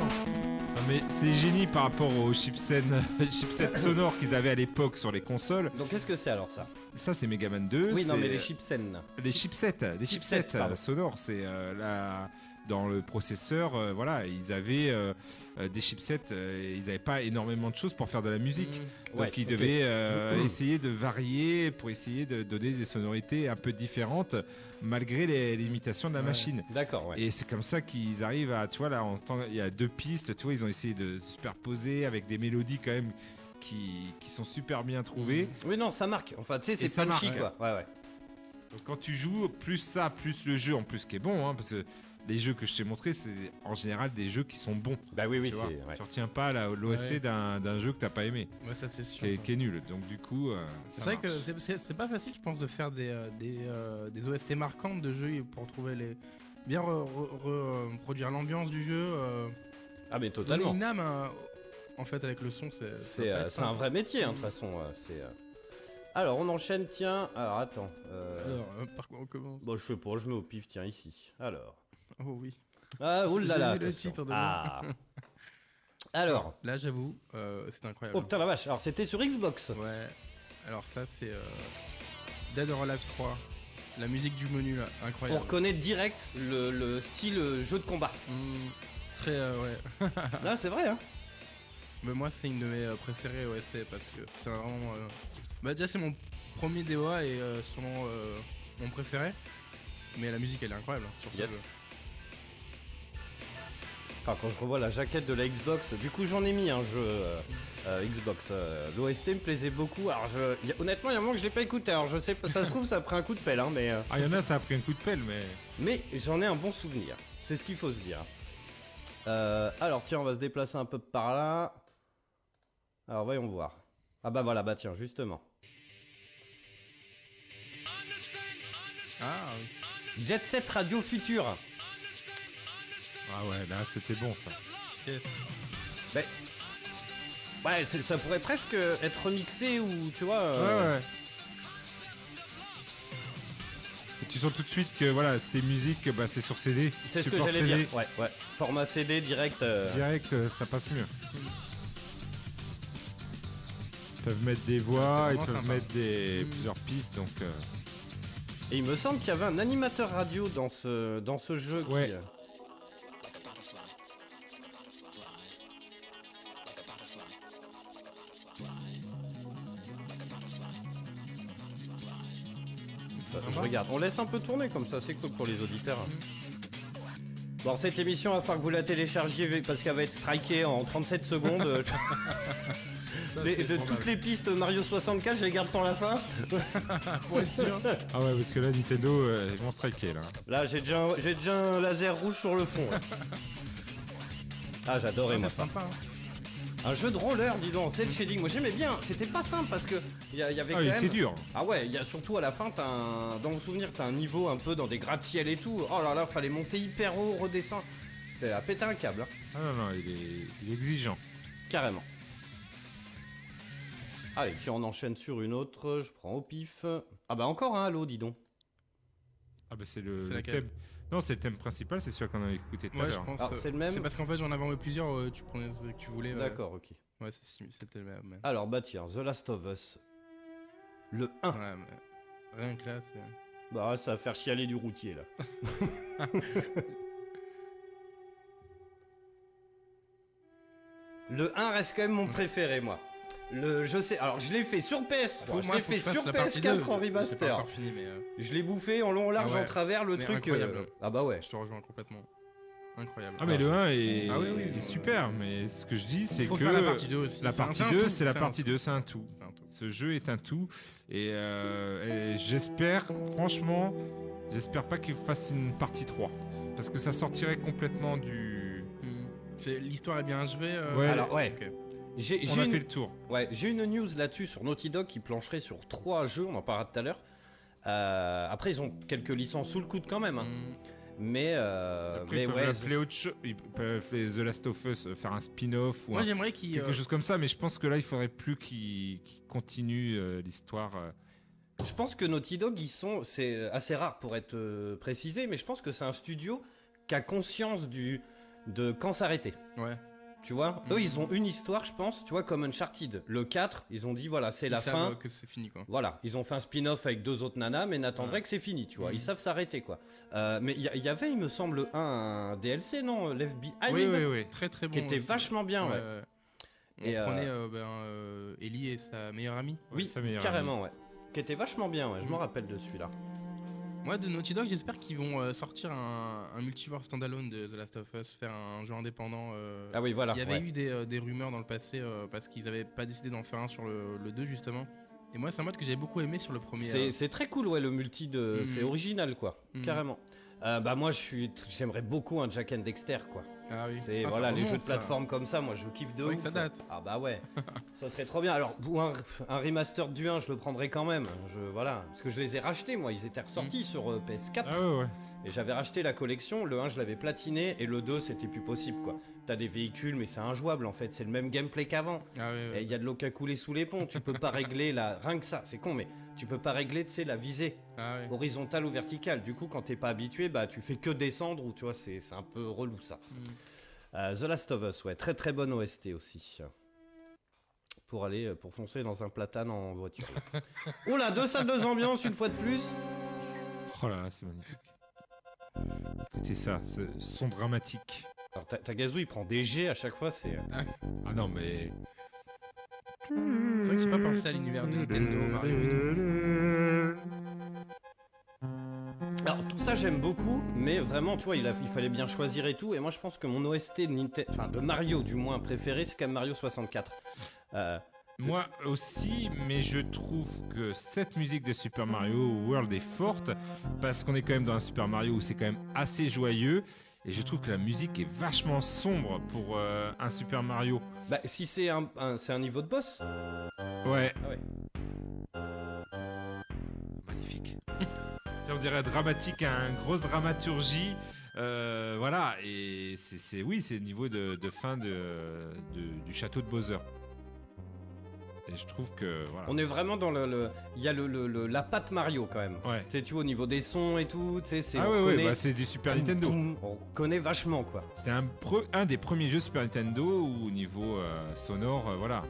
Non, mais c'est génie par rapport aux chipsets, chipsets sonores qu'ils avaient à l'époque sur les consoles. donc qu'est-ce que c'est alors ça? Ça, c'est Megaman 2. Oui, non, mais les chipsen. Les chipsets, les Chipsets, chipsets, pardon. euh, sonores, c'est euh, la- dans le processeur, euh, voilà, ils avaient euh, euh, des chipsets, euh, et ils n'avaient pas énormément de choses pour faire de la musique. Mm. Donc Ouais, ils devaient euh, essayer de varier pour essayer de donner des sonorités un peu différentes malgré les limitations de la Ouais. machine. D'accord, ouais. Et c'est comme ça qu'ils arrivent à, tu vois, là, il y a deux pistes, tu vois, ils ont essayé de superposer avec des mélodies quand même qui, qui sont super bien trouvées. Oui, non, ça marque. Enfin, tu sais, c'est punchy, marque, quoi. Ouais, ouais. Donc quand tu joues, plus ça, plus le jeu en plus qui est bon, hein, parce que les jeux que je t'ai montrés, c'est en général des jeux qui sont bons. Bah oui, oui, tu ouais. Tu retiens pas l'OST Ouais. d'un jeu que t'as pas aimé, Ouais, ça c'est sûr. qui est, qui est nul. Donc du coup, euh, C'est vrai que marche. c'est- pas facile, je pense, de faire des, euh, des, euh, des OST marquantes de jeux pour trouver les. bien re- re- re- reproduire l'ambiance du jeu. euh, Ah, mais totalement. une âme, en fait, avec le son, c'est. C'est euh, un vrai métier, hein, de toute façon. euh, c'est. euh. Alors, on enchaîne, tiens. Alors, attends. euh, Alors, par quoi on commence? Bon, je sais pas, je mets au pif, tiens, ici. Alors. Oh oui. Ah, oulala. le titre de Ah. Alors. Là, j'avoue, euh, c'est incroyable. Oh putain, la vache. Alors, c'était sur Xbox. Ouais. Alors, ça, c'est. euh, Dead or Alive 3. La musique du menu, là, On incroyable. reconnaît direct le, le style euh, jeu de combat. Hmm, très. euh, ouais. Là, c'est vrai, hein. Mais moi, c'est une de mes euh, préférées OST parce que c'est vraiment. Bah, déjà, c'est mon premier DOA et sûrement euh, mon préféré. Mais la musique elle est incroyable. hein, sur ce Yes. jeu. Enfin, quand je revois la jaquette de la Xbox, du coup j'en ai mis un jeu euh, euh, Xbox. euh, L'OST me plaisait beaucoup. Alors je, y a- honnêtement, il y a un moment que je l'ai pas écouté. Alors je sais pas, ça se trouve ça a pris un coup de pelle, hein, mais euh, Ah, il y en a, ça a pris un coup de pelle, mais. mais j'en ai un bon souvenir. C'est ce qu'il faut se dire. Alors tiens, on va se déplacer un peu par là. Alors voyons voir. Ah bah voilà, bah tiens, justement. Ah oui. Jet Set Radio Future. Ah ouais, là, c'était bon ça. Yes. Ben, ouais, ça pourrait presque être remixé ou tu vois. Ouais, euh, ouais. Et tu sens tout de suite que voilà, c'était musique, bah, c'est sur CD. C'est ce que j'allais dire. Ouais, ouais. Format CD direct. euh, Direct, euh, ça passe mieux. Ils peuvent mettre des voix, c'est ils peuvent sympa. mettre des, Mm. plusieurs pistes, donc. euh, Et il me semble qu'il y avait un animateur radio dans ce, dans ce jeu. qui, Ouais. euh, je regarde. On laisse un peu tourner comme ça, c'est cool pour les auditeurs. Bon, cette émission, il va falloir que vous la téléchargiez parce qu'elle va être strikée en 37 secondes. Ça, Les- c'est de probable. toutes les pistes Mario 64, je les garde pour la fin. Pour être sûr. Ah ouais, parce que là, Nintendo, euh, ils vont striker là. Là, j'ai déjà, un- j'ai déjà un laser rouge sur le front. là. Ah, j'adorais Ah, moi c'est ça. sympa. hein. Un jeu de roller, dis donc, cel shading. Moi j'aimais bien. C'était pas simple parce que il y, avait Ah, quand même. était dur. Ah ouais, il y a surtout à la fin, t'as un... dans le souvenir, t'as un niveau un peu dans des gratte-ciel et tout. Oh là là, fallait monter hyper haut, redescendre. C'était à péter un câble, hein. Ah non, non, il est, il est exigeant. carrément. Allez, puis on enchaîne sur une autre. Je prends au pif. Ah bah encore un halo, dis donc. Ah bah c'est le, C'est le thème. Non, c'est le thème principal, c'est celui qu'on a écouté tout à Ouais, je l'heure. euh, c'est le même C'est parce qu'en fait j'en avais envoyé plusieurs, euh, tu prenais ce que tu voulais. D'accord, ok. Ouais, c'était le même. Alors bah tiens, The Last of Us. Le 1. Ouais, mais rien que là, c'est. Bah ça va faire chialer du routier là. le 1 reste quand même mon préféré moi. Le, je sais, alors je l'ai fait sur PS3, Faut- je l'ai fait sur la partie PS4 deux. en pas remaster. encore fini, mais euh, Je l'ai bouffé en long, en large, Ah ouais. en travers, le Mais truc. incroyable. euh, Ah bah ouais. je te rejoins complètement. Incroyable. Ah mais le 1 est, Ah oui, oui, est oui. super, mais ce que je dis c'est que la partie 2 aussi. la C'est un- partie c'est un 2 tout, c'est la partie tout. 2, c'est un tout. Ce jeu est un tout et, euh, et j'espère, franchement, j'espère pas qu'il fasse une partie 3 parce que ça sortirait complètement du. Hmm. C'est- L'histoire est bien achevée. euh, Ouais. Alors ouais, ok. J'ai On j'ai a une, fait le tour. ouais, j'ai une news là-dessus sur Naughty Dog qui plancherait sur trois jeux, on en parlera tout à l'heure. Euh, après ils ont quelques licences sous le coude quand même, hein. Hmm. mais euh, Après, mais ils peuvent ouais, appeler autre chose. Ils peuvent faire The Last of Us, euh, faire un spin-off ou Moi un- j'aimerais qu'il. quelque euh, chose comme ça, mais je pense que là il faudrait plus qu'ils qu'ils continuent euh, l'histoire. euh. Je pense que Naughty Dog, ils sont, c'est assez rare pour être euh, précisé, mais je pense que c'est un studio qui a conscience du, de quand s'arrêter. Ouais. Tu vois Mhm. Eux, ils ont une histoire, je pense, tu vois, comme Uncharted. Le 4, ils ont dit, voilà, c'est la fin. euh, que c'est fini quoi. Voilà, ils ont fait un spin-off avec deux autres nanas, mais n'attendraient Ouais. que c'est fini, tu vois. Mhm. Ils savent s'arrêter, quoi. Euh, mais il y, avait, il me semble, un, DLC, non L'FBI, oui, oui, oui. Très très bon. qui était aussi. vachement bien, ouais. ouais. On Et, prenait euh, ben, euh, Ellie et sa meilleure amie. Oui, sa meilleure carrément, ouais. Qui était vachement bien, ouais. Je me Mhm. rappelle de celui-là. Moi, de Naughty Dog, j'espère qu'ils vont euh, sortir un, un multivers standalone de The Last of Us, faire un jeu indépendant. euh, Ah oui, voilà. Il y avait ouais. eu des, euh, des rumeurs dans le passé euh, parce qu'ils avaient pas décidé d'en faire un sur le, le 2 justement. Et moi, c'est un mode que j'avais beaucoup aimé sur le premier. C'est euh, c'est très cool, ouais, le multi de. Mhm. C'est original, quoi. Mhm. Carrément. Euh, bah, moi, je suis. j'aimerais beaucoup un Jack and Dexter, quoi. Ah oui. C'est Ah, voilà, les remonte, jeux de ça. plateforme comme ça, moi, je kiffe de ouf. que ça date. Ah bah ouais. ça serait trop bien. Alors, un, un remaster du 1, je le prendrais quand même. Je, voilà. Parce que je les ai rachetés, moi. Ils étaient ressortis Mhm. sur euh, PS4. Ah ouais, ouais. Et j'avais racheté la collection. Le 1, je l'avais platiné. Et le 2, c'était plus possible, quoi. T'as des véhicules, mais c'est injouable, en fait. C'est le même gameplay qu'avant. Ah ouais. Et il y a de l'eau qui a coulé sous les ponts. Tu peux pas régler la. Rien que ça, c'est con, mais tu peux pas régler, tu sais, la visée Ah horizontale ou verticale. Du coup, quand t'es pas habitué, bah tu fais que descendre ou tu vois, c'est un peu relou ça. Mm. Euh, The Last of Us, ouais, très très bonne OST aussi. Pour aller, euh, pour foncer dans un platane en voiture. là. Oula, deux salles, deux ambiances, une fois de plus. Oh là là, c'est magnifique. Écoutez ça, ce son dramatique. Alors, ta, ta gazou, il prend des G à chaque fois, c'est. Ah non, mais. C'est vrai que j'ai pas pensé à l'univers de Nintendo, Mario et tout. Alors, tout ça j'aime beaucoup, mais vraiment, tu vois, il, a- il fallait bien choisir et tout. Et moi, je pense que mon OST de, Ninte- enfin, de Mario, du moins préféré, c'est quand même Mario 64. Euh, Moi aussi, mais je trouve que cette musique de Super Mario World est forte parce qu'on est quand même dans un Super Mario où c'est quand même assez joyeux. Et je trouve que la musique est vachement sombre pour euh, un Super Mario. Bah, si c'est un, un- c'est un niveau de boss. Ouais. Ah ouais. Magnifique. Ça, on dirait dramatique, un grosse dramaturgie. Euh, voilà, et c'est, c'est- oui, c'est le niveau de, de fin de, de- du château de Bowser. Et je trouve que voilà. On est vraiment dans le. Il y a le, le- le- la patte Mario quand même. Ouais. Tu sais, tu vois, au niveau des sons et tout, tu sais, c'est. Ah ouais, ouais, bah, c'est du Super Nintendo. on connaît vachement quoi. C'était un, pre- un des premiers jeux Super Nintendo où au niveau euh, sonore, euh, voilà.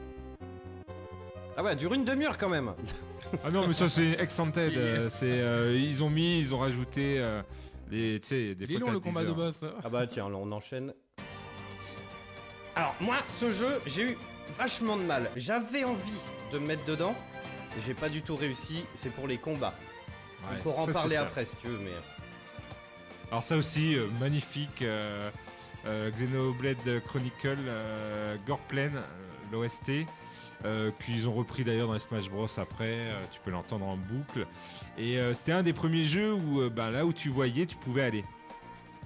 Ah ouais, dure une demi-heure quand même. Ah non, mais ça c'est Extended. euh, c'est, euh, ils ont mis, ils ont rajouté euh, les, tu sais, des Il est long le 10 combat de boss. Ah bah tiens, là, on enchaîne. Alors moi, ce jeu, j'ai eu vachement de mal. J'avais envie de me mettre dedans. J'ai pas du tout réussi, c'est pour les combats. Ouais, on pourra en parler spécial. après si tu veux, mais. Alors ça aussi, euh, magnifique. euh, euh, Xenoblade Chronicle, Gorplane, l'OST, euh, qu'ils ont repris d'ailleurs dans les Smash Bros après. euh, tu peux l'entendre en boucle. Et euh, c'était un des premiers jeux où, bah, là où tu voyais, tu pouvais aller.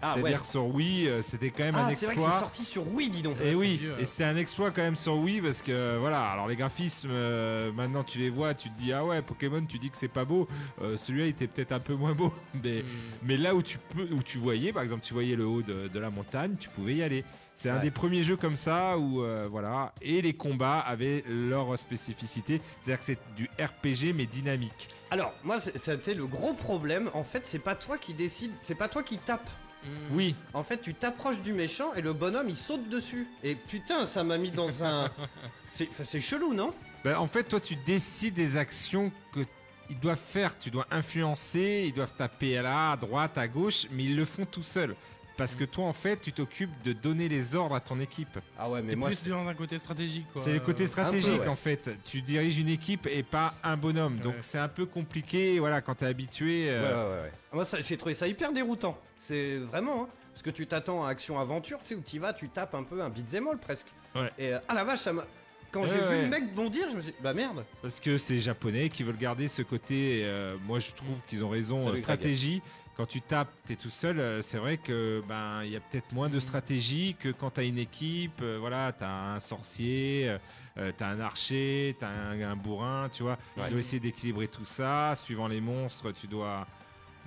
Ah ouais. C'est-à-dire sur Wii, euh, c'était quand même Ah, un c'est vrai que exploit. c'est sorti sur Wii, dis donc. Et c'est oui, vieux, et c'était un exploit quand même sur Wii parce que voilà, alors les graphismes, euh, maintenant tu les vois, tu te dis ah ouais, Pokémon, tu dis que c'est pas beau, Euh, celui-là il était peut-être un peu moins beau, mais, Hmm. mais là où tu peux, où tu voyais, par exemple, tu voyais le haut de, de la montagne, tu pouvais y aller. C'est un des premiers jeux comme ça où euh, voilà, et les combats avaient leur spécificité, c'est-à-dire que c'est du RPG mais dynamique. Alors, moi, c'était le gros problème. En fait, c'est pas toi qui décide, c'est pas toi qui tape. Hmm. Oui, En fait, tu t'approches du méchant et le bonhomme il saute dessus. Et putain, ça m'a mis dans un. C'est c'est chelou, non? Ben, en fait, toi, tu décides des actions que ils doivent faire. Tu dois influencer, ils doivent taper à la à droite, à gauche, mais ils le font tout seuls. Parce que toi, en fait, tu t'occupes de donner les ordres à ton équipe. Ah ouais, mais T'es moi. plus dans un côté stratégique quoi. C'est le côté stratégique, ouais. en fait. Tu diriges une équipe et pas un bonhomme. Donc, Ouais. c'est un peu compliqué, voilà, quand t'es habitué. Ouais, euh, ouais, ouais, ouais. Moi, ça- j'ai trouvé ça hyper déroutant. C'est vraiment, hein. Parce que tu t'attends à action-aventure, tu sais, où tu vas, tu tapes un peu un beat'em all presque. Ouais. Et euh, ah la vache, ça m'a. Quand j'ai ouais. vu le mec bondir, je me suis dit, bah merde. Parce que c'est japonais qui veulent garder ce côté. euh, moi, je trouve qu'ils ont raison. Salut, euh, stratégie. Quand tu tapes, t'es tout seul. euh, c'est vrai que ben il y a peut-être moins de stratégie que quand t'as une équipe. euh, voilà, t'as un sorcier, euh, euh, t'as un archer, t'as un, un bourrin. Tu vois, Ouais. tu dois essayer d'équilibrer tout ça. Suivant les monstres, tu dois.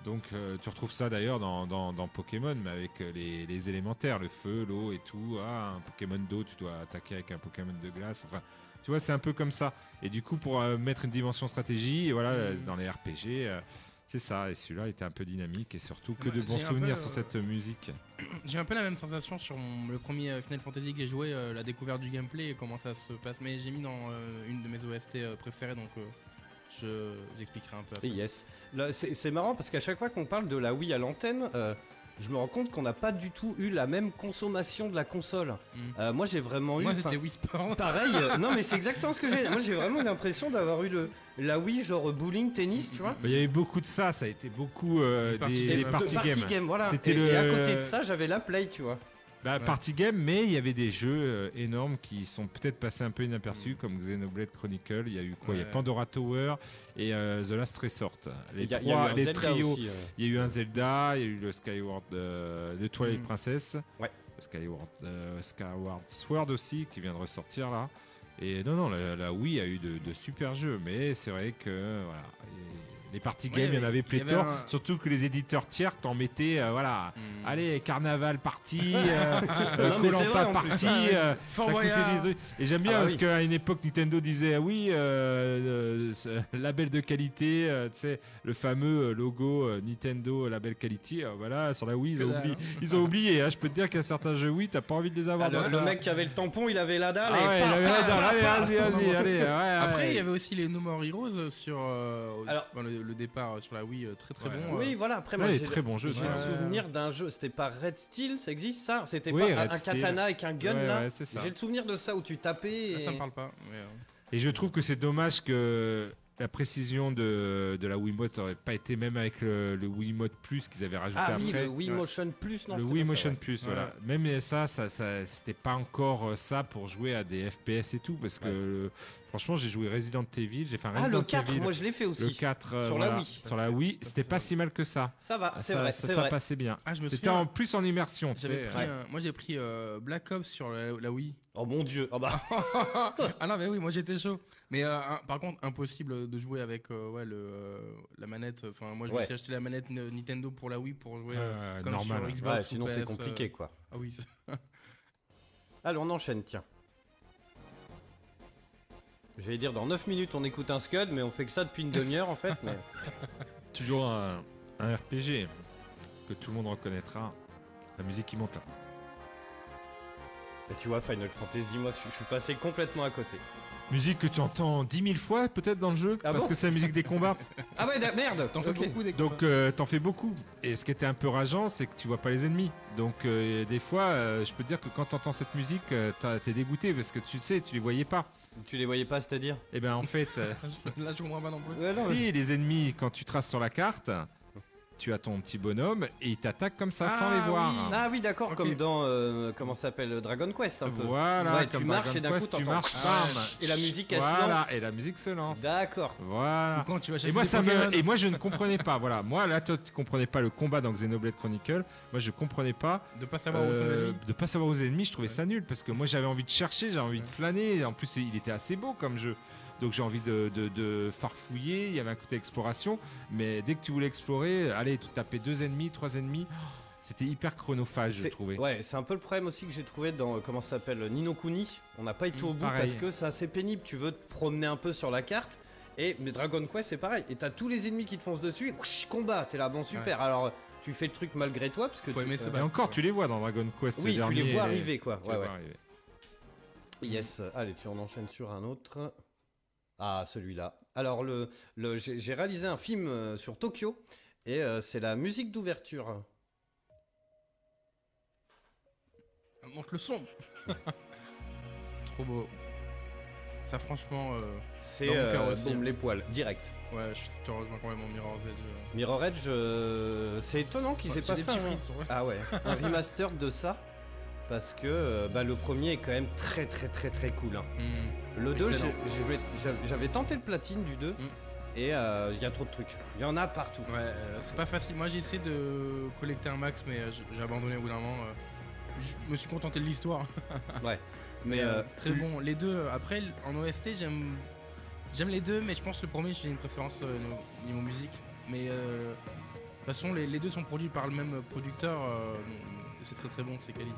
Donc, euh, tu retrouves ça d'ailleurs dans, dans- dans Pokémon, mais avec les, les élémentaires, le feu, l'eau et tout. Ah, un Pokémon d'eau, tu dois attaquer avec un Pokémon de glace. Enfin, tu vois, c'est un peu comme ça. Et du coup, pour mettre une dimension stratégie, et voilà, euh, dans les RPG, c'est ça. Et celui-là était un peu dynamique et surtout que Ouais, de bons souvenirs peu, sur euh, cette musique. J'ai un peu la même sensation sur mon- le premier euh, Final Fantasy que j'ai joué, euh, la découverte du gameplay et comment ça se passe. Mais j'ai mis dans euh, une de mes OST euh, préférées, donc euh, je j'expliquerai un peu après. Yes. C'est c'est marrant parce qu'à chaque fois qu'on parle de la Wii à l'antenne, euh, je me rends compte qu'on n'a pas du tout eu la même consommation de la console. Mm. Euh, moi, j'ai vraiment eu. Moi enfin, c'était Wii Sport. Pareil, euh, non mais c'est exactement ce que j'ai. Moi j'ai vraiment eu l'impression d'avoir eu le, la Wii genre bowling, tennis, tu vois. Il y avait beaucoup de ça. Ça a été beaucoup euh, party des, game. des De party de games. party game, voilà. C'était Et, le- et à côté de ça, j'avais la Play, tu vois. Bah, Ouais. Party game, mais il y avait des jeux euh, énormes qui sont peut-être passés un peu inaperçus, comme Xenoblade Chronicle. Il y a eu quoi Il y a. Pandora Tower et euh, The Last Resort. Les Il y a, il y a trois, les Zelda trios. euh. Il y a eu un Zelda, il y a eu le Skyward, euh, le Twilight Mm. Princess, Ouais. le Skyward, Skyward Sword aussi qui vient de ressortir là. Et non, non, la, la Wii a eu de, de super jeux, mais c'est vrai que voilà, et les party Ouais, games, il y en avait pléthore. avait un- Surtout que les éditeurs tiers t'en mettaient, euh, voilà, Mm. allez, carnaval party, euh, Koh-Lanta en plus. party. Ah, euh, ça coûtait des trucs. Et j'aime bien Ah bah parce oui. qu'à une époque, Nintendo disait ah oui, euh, euh, label de qualité, euh, tu sais, le fameux euh, logo euh, Nintendo label quality. euh, voilà, sur la Wii, ils ont oublié. hein. Ils ont oublié. hein. je peux te dire qu'il y a certains jeux Wii, t'as pas envie de les avoir. Ah, dans le, mec qui avait le tampon, il avait la dalle Ah et ouais, il avait la dalle. Allez, vas-y, allez. Après, il y avait aussi les No More Heroes sur euh, Alors- le, le départ euh, sur la Wii, euh, très très Ouais. bon. Oui, euh, voilà, après Ouais, moi les j'ai très bons jeux. j'ai le souvenir d'un jeu, c'était pas Red Steel, ça existe ça? C'était Oui, pas un, Red un Steel. katana avec un gun Ouais, là? ouais. J'ai le souvenir de ça où tu tapais et... Ça me parle pas. mais, Et je trouve que c'est dommage que la précision de, de la Wiimote n'aurait pas été même avec le, le Wiimote Plus qu'ils avaient rajouté Ah oui, après. le Wii Ouais. Motion Plus, non le c'était Wii pas ça, Motion ouais. Plus, Voilà. voilà. Même ça, ça, ça c'était pas encore euh, ça pour jouer à des FPS et tout, parce que Ouais. euh, franchement, j'ai joué Resident Evil, j'ai fait un Ah, Resident le 4, Evil, moi je l'ai fait aussi. le 4 euh, Sur la Wii. sur la Wii, c'était pas si mal que ça. Ça va, Ah, c'est vrai, ça, vrai. passait bien. Ah, je me C'était en plus en immersion, tu J'avais sais. pris ouais. un- moi j'ai pris euh, Black Ops sur la, la Wii. Oh mon dieu. Oh bah. ah non mais oui moi j'étais chaud. Mais euh, un- par contre impossible de jouer avec euh, ouais, le, euh, la manette. Enfin moi je Ouais. me suis acheté la manette Nintendo pour la Wii pour jouer euh, Ouais, comme normal. sur Xbox. Ouais, sinon c'est compliqué quoi. Ah oui. Allez, on enchaîne, tiens. J'allais dire dans 9 minutes on écoute un Scud, mais on fait que ça depuis une demi-heure en fait. Mais... Toujours un, un RPG que tout le monde reconnaîtra. La musique qui monte là. Et tu vois, Final Fantasy, moi je suis passé complètement à côté. Musique que tu entends 10 000 fois peut-être dans le jeu, Ah parce bon que c'est la musique des combats. Ah ouais, merde T'en fais beaucoup des Donc euh, t'en fais beaucoup. Et ce qui était un peu rageant, c'est que tu vois pas les ennemis. Donc euh, des fois, euh, je peux te dire que quand t'entends cette musique, euh, t'as- t'es dégoûté parce que tu sais, tu les voyais pas. Tu les voyais pas, c'est-à-dire? Et ben en fait, euh, Là je comprends pas non plus. Ouais, non, si les ennemis, quand tu traces sur la carte, tu as ton petit bonhomme et il t'attaque comme ça sans Ah les voir. oui. Ah oui, d'accord, comme dans. euh, comment ça s'appelle Dragon Quest un peu. Voilà, Ouais, tu marches Dragon et d'un coup, tu marches, Ah, bam. Et la musique, elle se Voilà, lance. et la musique se lance. D'accord. Voilà. Ou quand tu vas chasser Et moi, des ça Pokémon. me... et moi, je ne comprenais pas. Voilà, moi, là, toi, tu comprenais pas le combat dans Xenoblade Chronicle. Moi, je comprenais pas de pas savoir où sont les euh, ennemis. de pas savoir aux ennemis. Je trouvais Ouais. ça nul parce que moi, j'avais envie de chercher, j'avais envie de flâner. En plus, il était assez beau comme jeu. Donc j'ai envie de, de- de farfouiller, il y avait un côté exploration, mais dès que tu voulais explorer, allez, tu tapais deux ennemis, trois ennemis, c'était hyper chronophage, je trouvais. Ouais, c'est un peu le problème aussi que j'ai trouvé dans, euh, comment ça s'appelle, Nino Kuni. On n'a pas été Mm, au bout pareil. parce que c'est assez pénible. Tu veux te promener un peu sur la carte. Et mais Dragon Quest, c'est pareil. Et t'as tous les ennemis qui te foncent dessus. Et whoosh, combat, t'es là, bon, super. Alors, tu fais le truc malgré toi. Parce que Faut tu- aimer se euh, Et encore, tu les vois dans Dragon Quest. Oui, tu les vois arriver, quoi. Ouais, ouais. arriver. Yes, allez, tu en enchaînes sur un autre. Ah, celui-là. Alors, le, le, j'ai réalisé un film euh, sur Tokyo et euh, c'est la musique d'ouverture. Monte le son. Trop beau. Ça franchement, euh, C'est euh, hein. les poils, direct. ouais, je te rejoins quand même en Mirror's Edge. Mirror Edge, c'est étonnant qu'ils aient pas des fait un- ouais. Ah ouais, un remaster de ça. Parce que euh, bah, le premier est quand même très très très très cool. hein. Hmm. Le 2, Excellent. j'avais tenté le platine du 2 Mm. et euh, il y a trop de trucs. Il y en a partout. Ouais, euh, c'est pas facile. Moi j'ai essayé de collecter un max, mais euh, j'ai- abandonné au bout d'un moment. euh. Je me suis contenté de l'histoire. Mais Euh, euh, très bon. Les deux, euh, après en OST, j'aime j'aime les deux, mais je pense que le premier, j'ai une préférence euh, niveau- niveau musique. Mais euh, de toute façon, les, les deux sont produits par le même producteur. euh, c'est très très bon, c'est quali.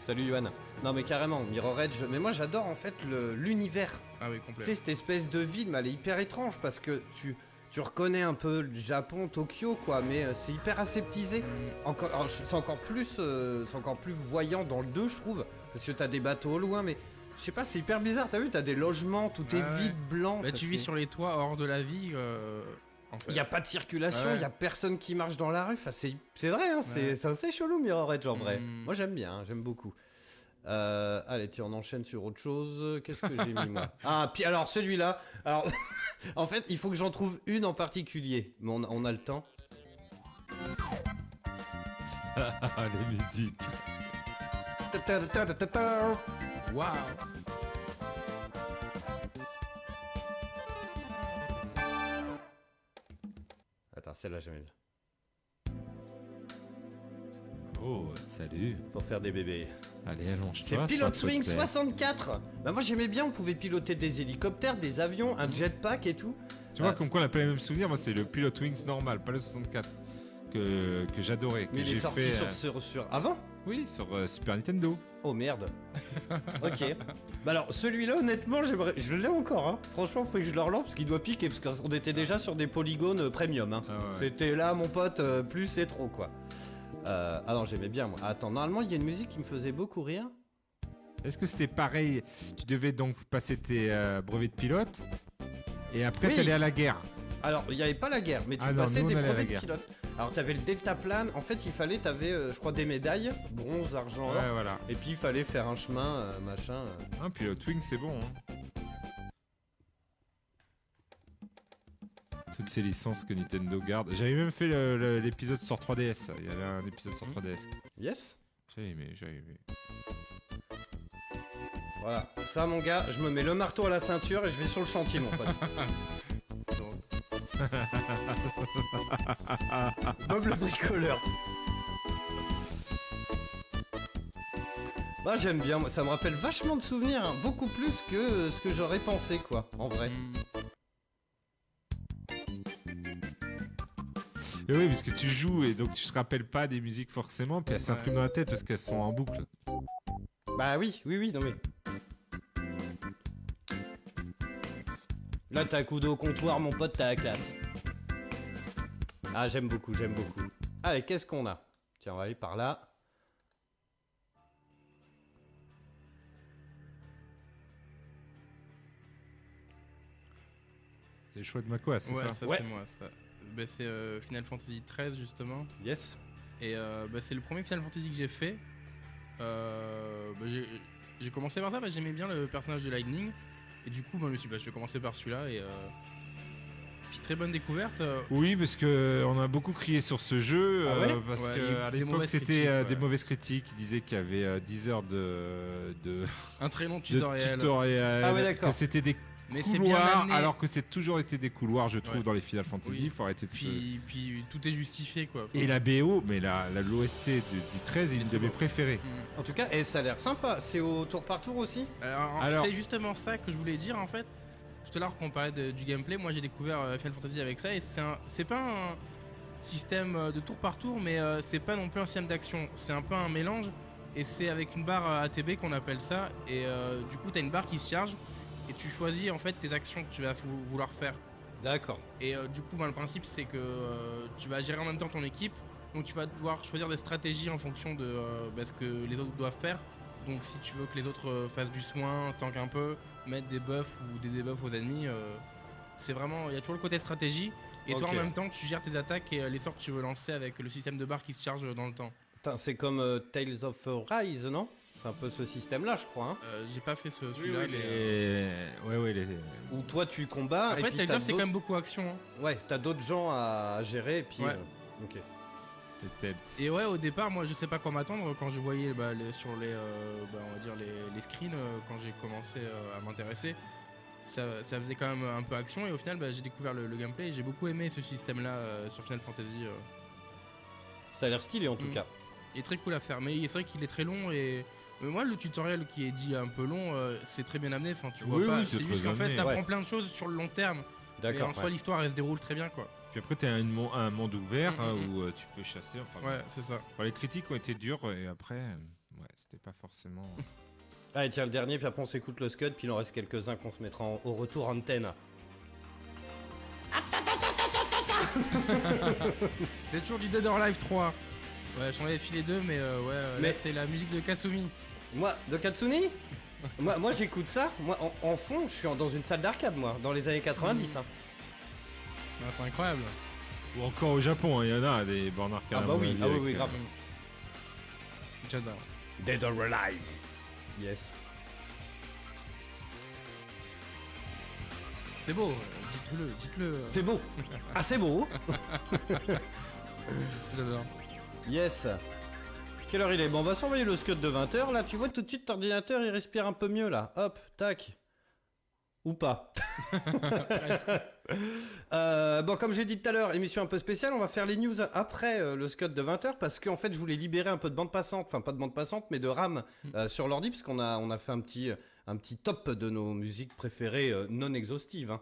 Salut Johan. Non mais carrément, Mirror Edge. Mais moi j'adore en fait le- l'univers. Ah oui, Tu sais, cette espèce de ville, mais elle est hyper étrange parce que tu, tu reconnais un peu le Japon, Tokyo, quoi, mais euh, c'est hyper aseptisé. Encore, alors, c'est encore plus, euh, c'est encore plus voyant dans le 2, je trouve, parce que t'as des bateaux au loin, mais je sais pas, c'est hyper bizarre. T'as vu, t'as des logements, tout est ouais. vide, blanc. Bah, tu vis sur les toits hors de la vie. euh, en fait. Il y a pas de circulation, il Ouais. y a personne qui marche dans la rue. Enfin, c'est, c'est vrai, hein, c'est, Ouais. assez chelou Mirror Edge en vrai. Mm. Moi j'aime bien, hein, j'aime beaucoup. Euh, allez, tu en enchaînes sur autre chose. Qu'est-ce que j'ai mis moi Ah, puis alors celui-là. Alors, en fait, il faut que j'en trouve une en particulier, mais on, on a le temps. Ah, les musiques. Waouh celle-là j'aimais bien. Oh, salut. Pour faire des bébés. Allez, allonge-toi. C'est Pilot un Swing fauteuil. 64 Bah moi j'aimais bien, on pouvait piloter des hélicoptères, des avions, un jetpack et tout. Tu vois, Ah. comme quoi on a pas les mêmes souvenirs. Moi, c'est le Pilot Wings normal, pas le 64. Que, que j'adorais. Que Mais il est j'ai sorti fait. sur, euh, sur, sur... Avant Oui, sur euh, Super Nintendo. Oh merde. ok. Bah alors celui-là honnêtement j'aimerais. Je l'ai encore hein. Franchement faut que je le relance parce qu'il doit piquer parce qu'on était déjà sur des polygones euh, premium hein. Ah ouais. C'était là mon pote, euh, plus c'est trop quoi. Euh, ah non j'aimais bien moi. Attends, normalement il y a une musique qui me faisait beaucoup rire. Est-ce que c'était pareil Tu devais donc passer tes euh, brevets de pilote et après Oui. t'allais à la guerre? Alors il n'y avait pas la guerre mais tu Ah non, passais nous, on des allait à la brevets de guerre. pilote. Alors t'avais le deltaplane, en fait il fallait, t'avais euh, je crois des médailles, bronze, argent, or. Ouais, voilà. Et puis il fallait faire un chemin, euh, machin. euh. Un Pilot Wing, c'est bon. hein. toutes ces licences que Nintendo garde. J'avais même fait le- le- l'épisode sur 3DS. Il y avait un épisode sur 3DS. Yes J'avais aimé, j'avais aimé. Voilà. Ça, mon gars, je me mets le marteau à la ceinture et je vais sur le chantier, mon pote. Bob le bricoleur. Bah j'aime bien, moi, ça me rappelle vachement de souvenirs, hein, beaucoup plus que euh, ce que j'aurais pensé quoi, en vrai. Mm. Et oui, parce que tu joues et donc tu te rappelles pas des musiques forcément, puis elles s'impriment dans la tête parce qu'elles sont en boucle. Bah oui, oui, oui, non mais... Là t'as un coup d'eau au comptoir, mon pote, t'as la classe. Ah j'aime beaucoup, j'aime beaucoup. Allez, qu'est-ce qu'on a? Tiens, on va aller par là. C'est le choix de Mako, c'est Ouais, ça ça Ouais. c'est moi. Ça. Bah, c'est euh, Final Fantasy XIII justement. Yes. Et euh, bah, c'est le premier Final Fantasy que j'ai fait. Euh, bah, j'ai- j'ai commencé par ça parce que j'aimais bien le personnage de Lightning. Et du coup, bah, je me suis dit, bah, je vais commencer par celui-là. Et euh, puis très bonne découverte. euh, Oui, parce que on a beaucoup crié sur ce jeu, Ah euh, ouais parce Ouais, qu'à l'époque c'était euh, des mauvaises critiques qui disaient qu'il y avait euh, 10 heures de, de, un très long tutoriel. tutoriel, Ah ouais, d'accord. que c'était des Mais c'est bien couloirs, alors que c'est toujours été des couloirs, je trouve, Ouais. dans les Final Fantasy. Oui. Il faut arrêter de se... Puis, puis tout est justifié quoi. Et la BO, mais la la- l'OST du, du 13, il est une de mes préférées. En tout cas, et ça a l'air sympa. C'est au tour par tour aussi? Alors, Alors- c'est justement ça que je voulais dire en fait. Tout à l'heure qu'on parlait de- du gameplay, moi j'ai découvert euh, Final Fantasy avec ça et c'est un- c'est pas un système euh, de tour par tour, mais euh, c'est pas non plus un système d'action. C'est un peu un mélange et c'est avec une barre euh, ATB qu'on appelle ça. Et euh, du coup, t'as une barre qui se charge et tu choisis en fait tes actions que tu vas vou- vouloir faire. D'accord. Et euh, du coup, ben, le principe, c'est que euh, tu vas gérer en même temps ton équipe. Donc, tu vas devoir choisir des stratégies en fonction de euh, bah, ce que les autres doivent faire. Donc, si tu veux que les autres fassent du soin, tank un peu, mettre des buffs ou des debuffs aux ennemis, c'est vraiment. Il y a toujours le côté stratégie. Et toi, en même temps, tu gères tes attaques et les sorts que tu veux lancer avec le système de barre qui se charge dans le temps. C'est comme Tales of Rise, non? C'est un peu ce système-là, je crois. Hein Euh, J'ai pas fait ce, Oui, celui-là. oui, mais, euh, les... ouais, ouais, les... Où toi tu combats. Après, Tales c'est quand même beaucoup action. hein. Ouais, t'as d'autres gens à gérer et puis. Ouais. euh, Ok. Et ouais, au départ, moi je sais pas quoi m'attendre quand je voyais bah, les- sur les, euh, bah, on va dire les, les screens euh, quand j'ai commencé euh, à m'intéresser. Ça, ça faisait quand même un peu action et au final bah, j'ai découvert le, le gameplay et j'ai beaucoup aimé ce système là sur Final Fantasy. euh. Ça a l'air stylé en tout Mm. cas. Il est très cool à faire, mais c'est vrai qu'il est très long et mais moi le tutoriel qui est dit un peu long, euh, c'est très bien amené. Enfin, tu vois Oui, pas. oui, c'est juste qu'en fait t'apprends Ouais. plein de choses sur le long terme. Et D'accord. en soi ouais. l'histoire elle se déroule très bien quoi. Puis après, tu as un, un monde ouvert Mm, hein, mm, où euh, tu peux chasser. Enfin, Ouais, c'est ça. les critiques ont été dures et après, euh, ouais, c'était pas forcément. Allez, tiens, le dernier, puis après on s'écoute le scud, puis il en reste quelques-uns qu'on se mettra en- au retour antenne. C'est toujours du Dead or Alive 3. Ouais, j'en avais filé deux, mais euh, ouais, Mais- là c'est la musique de Kasumi. Moi, de Katsuni Moi, moi j'écoute ça. Moi, en, en fond, je suis dans une salle d'arcade, moi, dans les années 90. hein. Ah, c'est incroyable. Ou encore au Japon, hein, il y en a des bornes arcade. Ah bah oui, ah oui, oui, euh, grave. J'adore. Dead or Alive. Yes. C'est beau, euh, dites-le, dites-le. C'est beau. Ah, c'est beau. J'adore. Yes. Quelle heure il est Bon, on va s'envoyer le scud de 20h. Là, tu vois, tout de suite, l'ordinateur, il respire un peu mieux, là. Hop, tac. Ou pas. Euh, bon, comme j'ai dit tout à l'heure, émission un peu spéciale, on va faire les news après euh, le scud de 20h parce qu'en fait, je voulais libérer un peu de bande passante, enfin pas de bande passante, mais de RAM euh, sur l'ordi, parce qu'on a, on a fait un petit, un petit top de nos musiques préférées non exhaustives. hein,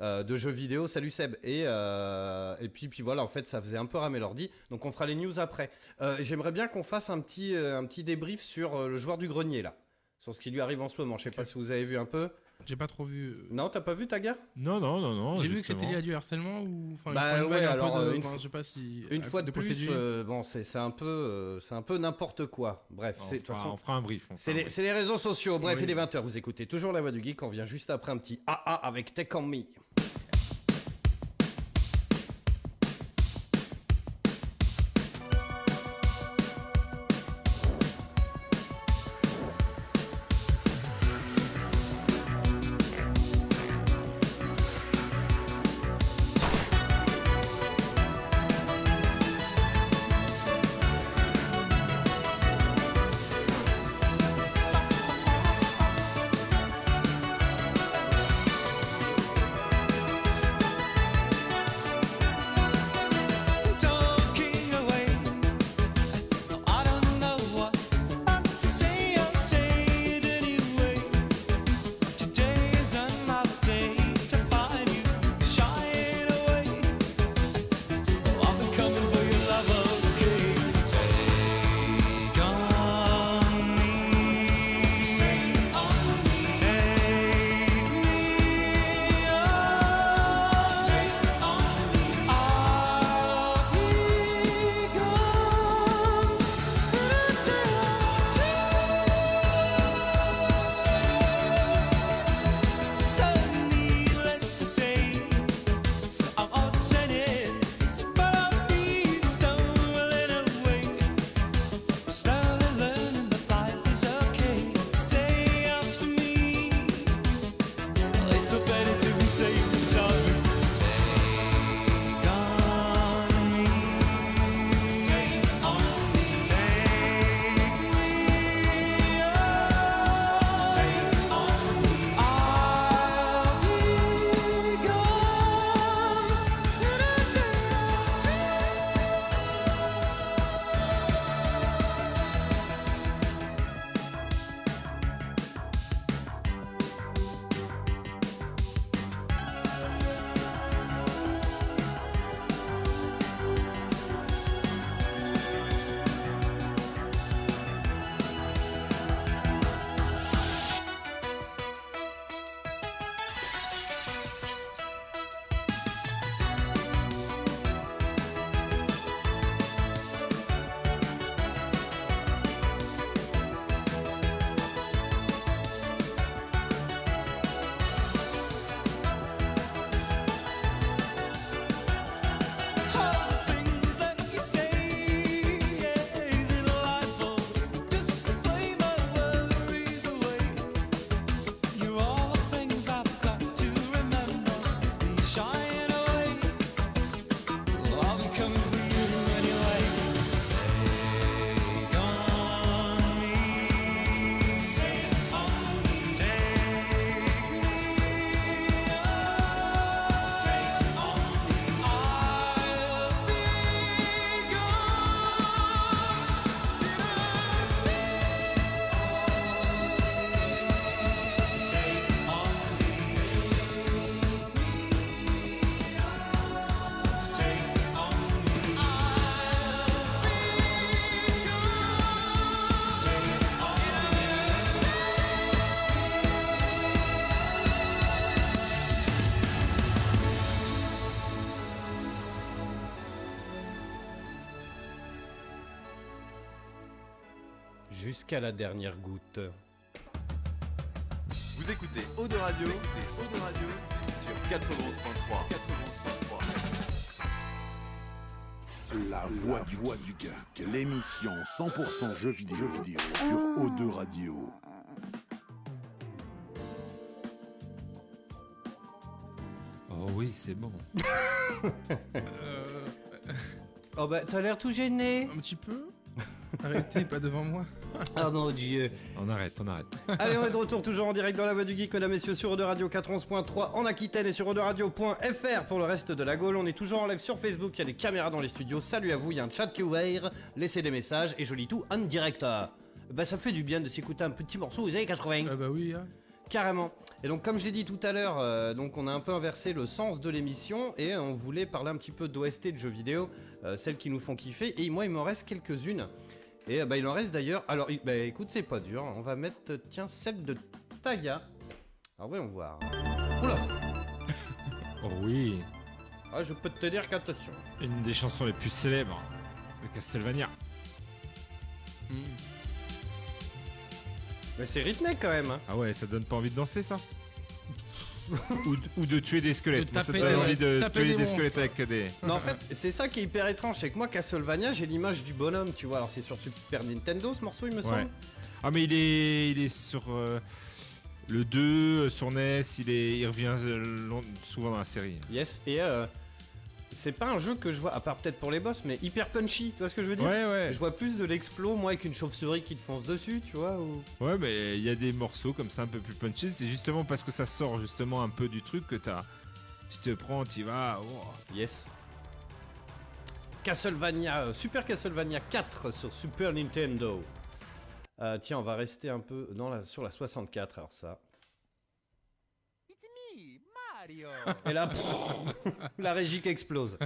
euh, de jeux vidéo, salut Seb. Et, euh, et puis, puis voilà, en fait, ça faisait un peu ramer l'ordi. Donc on fera les news après. Euh, J'aimerais bien qu'on fasse un petit, un petit débrief sur le joueur du grenier, là. Sur ce qui lui arrive en ce moment. Je sais pas si vous avez vu un peu. J'ai pas trop vu. Non, t'as pas vu, Taga Non, non, non, non. J'ai vu que c'était lié à du harcèlement ou. Enfin, Bah ouais, un alors, peu de- une enfin, je sais pas si. Une fois de, plus, procédure. euh, bon, c'est c'est un peu, euh, c'est un peu n'importe quoi. Bref, On c'est on fera un brief. c'est un les, brief. c'est les réseaux sociaux. Bref, Oui. il est 20h. Vous écoutez toujours la voix du geek. On vient juste après un petit AA avec Tech on Me. Jusqu'à la dernière goutte. Vous écoutez Eau de Radio, vous écoutez Eau de Radio sur 91.3. 91.3. La voix du, voix du geek, l'émission 100% jeux vidéo, jeux vidéo sur O2 Radio. Oh oui, c'est bon. Euh, Oh bah t'as l'air tout gêné. un petit peu Arrêtez, pas devant moi. Ah mon dieu. On arrête, on arrête. Allez, on est de retour toujours en direct dans la voix du geek, mesdames, messieurs, sur de Radio 411.3 en Aquitaine et sur Radio.fr pour le reste de la Gaule. On est toujours en live sur Facebook, il y a des caméras dans les studios. Salut à vous, il y a un chat qui est ouvert. Laissez des messages et je lis tout en direct. Bah, ça fait du bien de s'écouter un petit morceau aux années 80. Ah bah oui, hein. Carrément. Et donc, comme je l'ai dit tout à l'heure, euh, donc on a un peu inversé le sens de l'émission et on voulait parler un petit peu d'OST de jeux vidéo, euh, celles qui nous font kiffer. Et moi, il m'en reste quelques-unes. Et euh, bah, il en reste d'ailleurs. Alors, bah, écoute, c'est pas dur. On va mettre, tiens, celle de Taya. Alors, voyons voir. Oula Oh oui, ah, Je peux te dire qu'attention. une des chansons les plus célèbres de Castlevania. Hmm. Mais c'est rythmé quand même. hein. Ah ouais, ça donne pas envie de danser ça ou, de- ou de tuer des squelettes. De Moi, ça donne envie de taper tuer des squelettes avec des. Mais en fait, c'est ça qui est hyper étrange. C'est que moi, Castlevania, j'ai l'image du bonhomme, tu vois. Alors, c'est sur Super Nintendo ce morceau, il me Ouais. semble. Ah mais il est, il est sur euh, le 2, euh, sur NES, il, est, il revient euh, long- souvent dans la série. Yes, et euh, c'est pas un jeu que je vois, à part peut-être pour les boss, mais hyper punchy, tu vois ce que je veux dire Ouais, ouais. Je vois plus de l'explo, moi, avec une chauve-souris qui te fonce dessus, tu vois ou... Ouais, mais il y a des morceaux comme ça un peu plus punchy. C'est justement parce que ça sort justement un peu du truc que t'as. Tu te prends, tu vas. oh. Yes. Castlevania, euh, Super Castlevania 4 sur Super Nintendo. Euh, tiens, on va rester un peu dans la, sur la 64, alors ça. Et là, la régie qui explose.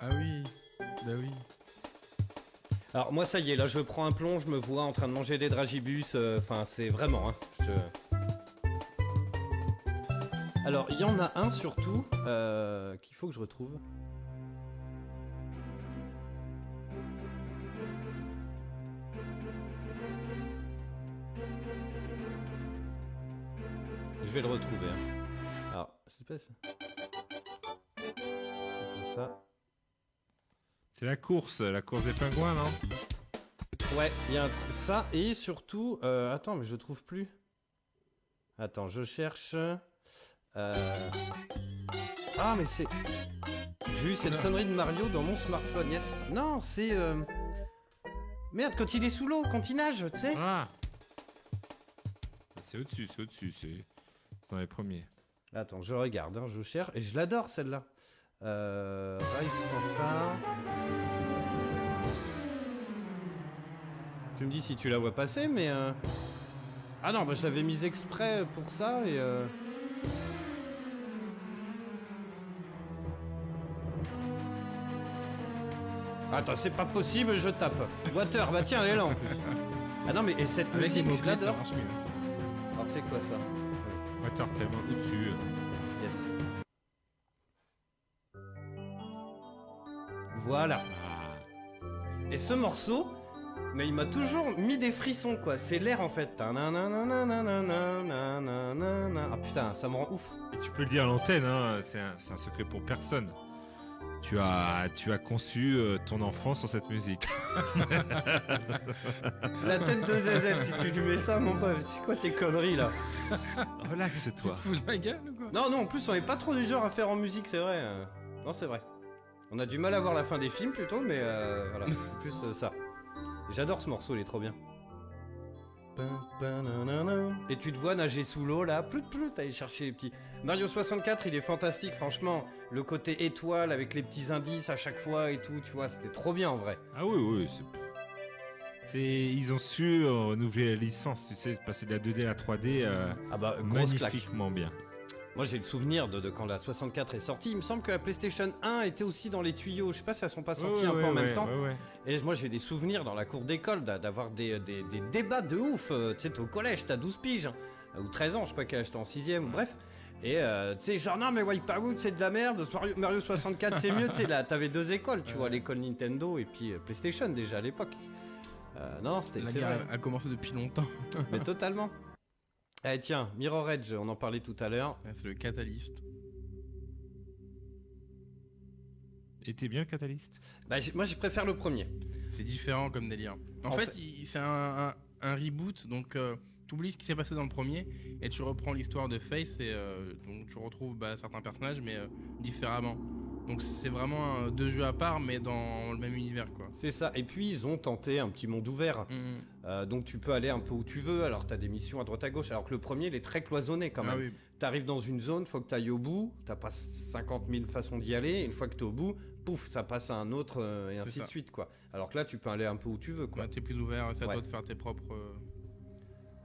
Ah oui, bah oui. Alors moi ça y est, là je prends un plomb, je me vois en train de manger des dragibus, euh, enfin c'est vraiment... Hein, je- Alors il y en a un surtout euh, qu'il faut que je retrouve. Vais le retrouver. hein. Alors, c'est pas ça. C'est pas ça. C'est la course, la course des pingouins, non? Ouais, il y a un truc. Ça, et surtout. euh, attends, mais je trouve plus. Attends, je cherche. euh, Ah, mais c'est. J'ai eu cette sonnerie de Mario dans mon smartphone, yes. Non, c'est. euh, Merde, quand il est sous l'eau, quand il nage, tu sais. Ah C'est au-dessus, c'est au-dessus, c'est c'est dans les premiers. Attends, je regarde, hein, je cherche. Et je l'adore celle-là. Euh. Rise Fanfare. Tu me dis si tu la vois passer, mais. euh, Ah non, bah je l'avais mise exprès pour ça et. euh, Attends, c'est pas possible, je tape. Water, bah tiens, elle est là en plus. Ah non, mais et cette Avec musique, je l'adore. Alors c'est quoi ça? Water tellement au-dessus. Yes. Voilà. Ah. Et ce morceau, mais il m'a toujours mis des frissons quoi. C'est l'air en fait. Ah putain, ça me rend ouf. Et tu peux le dire à l'antenne, hein, c'est un, c'est un secret pour personne. Tu as, tu as conçu euh, ton enfant sur cette musique. La tête de ZZ, si tu lui mets ça, mon pote, c'est quoi tes conneries là Relaxe-toi. Fous la gueule ou quoi Non, non, en plus on est pas trop du genre à faire en musique, c'est vrai. euh. Non, c'est vrai. On a du mal à voir la fin des films plutôt, mais euh, voilà, c'est plus euh, ça. J'adore ce morceau, il est trop bien. Et tu te vois nager sous l'eau là, plut plut, aller chercher les petits. Mario 64, il est fantastique, franchement. Le côté étoile avec les petits indices à chaque fois et tout, tu vois, c'était trop bien en vrai. Ah oui, oui, c'est... c'est- Ils ont su euh, renouveler la licence, tu sais, passer de la 2D à la 3D euh, Ah bah, grosse claque. magnifiquement bien. Moi j'ai le souvenir de, de quand la 64 est sortie. Il me semble que la PlayStation 1 était aussi dans les tuyaux. Je sais pas si elles sont pas sorties Ouais, un ouais, peu en ouais, même temps. ouais, ouais. Et moi j'ai des souvenirs dans la cour d'école d'a- d'avoir des, des- des débats de ouf. euh, Tu sais, t'es au collège, t'as 12 piges, hein, ou 13 ans, je sais pas quel âge t'es en 6ème, ou bref. Et euh, tu sais, genre non, mais Wipeout c'est de la merde, Mario- Mario 64 c'est mieux. Tu sais, là t'avais deux écoles, tu vois, l'école Nintendo et puis euh, PlayStation déjà à l'époque. Euh, non, c'était La guerre vrai. a, commencé depuis longtemps. Mais totalement. Eh tiens, Mirror Edge, on en parlait tout à l'heure. C'est le catalyste. Était bien le catalyste? Bah, moi, je préfère le premier. C'est différent comme délire. En, En fait, c'est un, un- un reboot, donc tu oublies ce qui s'est passé dans le premier et tu reprends l'histoire de Face et euh, donc tu retrouves bah, certains personnages mais euh, différemment. Donc c'est vraiment deux jeux à part mais dans le même univers quoi. C'est ça. Et puis, ils ont tenté un petit monde ouvert. Mhm. Euh, donc, tu peux aller un peu où tu veux. Alors, tu as des missions à droite à gauche. Alors que le premier, il est très cloisonné quand Ah même. oui. Tu arrives dans une zone, faut que tu ailles au bout. T'as pas 50 000 façons d'y aller. Une fois que tu es au bout, pouf, ça passe à un autre euh, et ainsi ça. de suite. quoi. Alors que là, tu peux aller un peu où tu veux. quoi. Ouais, t'es plus ouvert, c'est à Ouais. toi de faire tes propres. euh,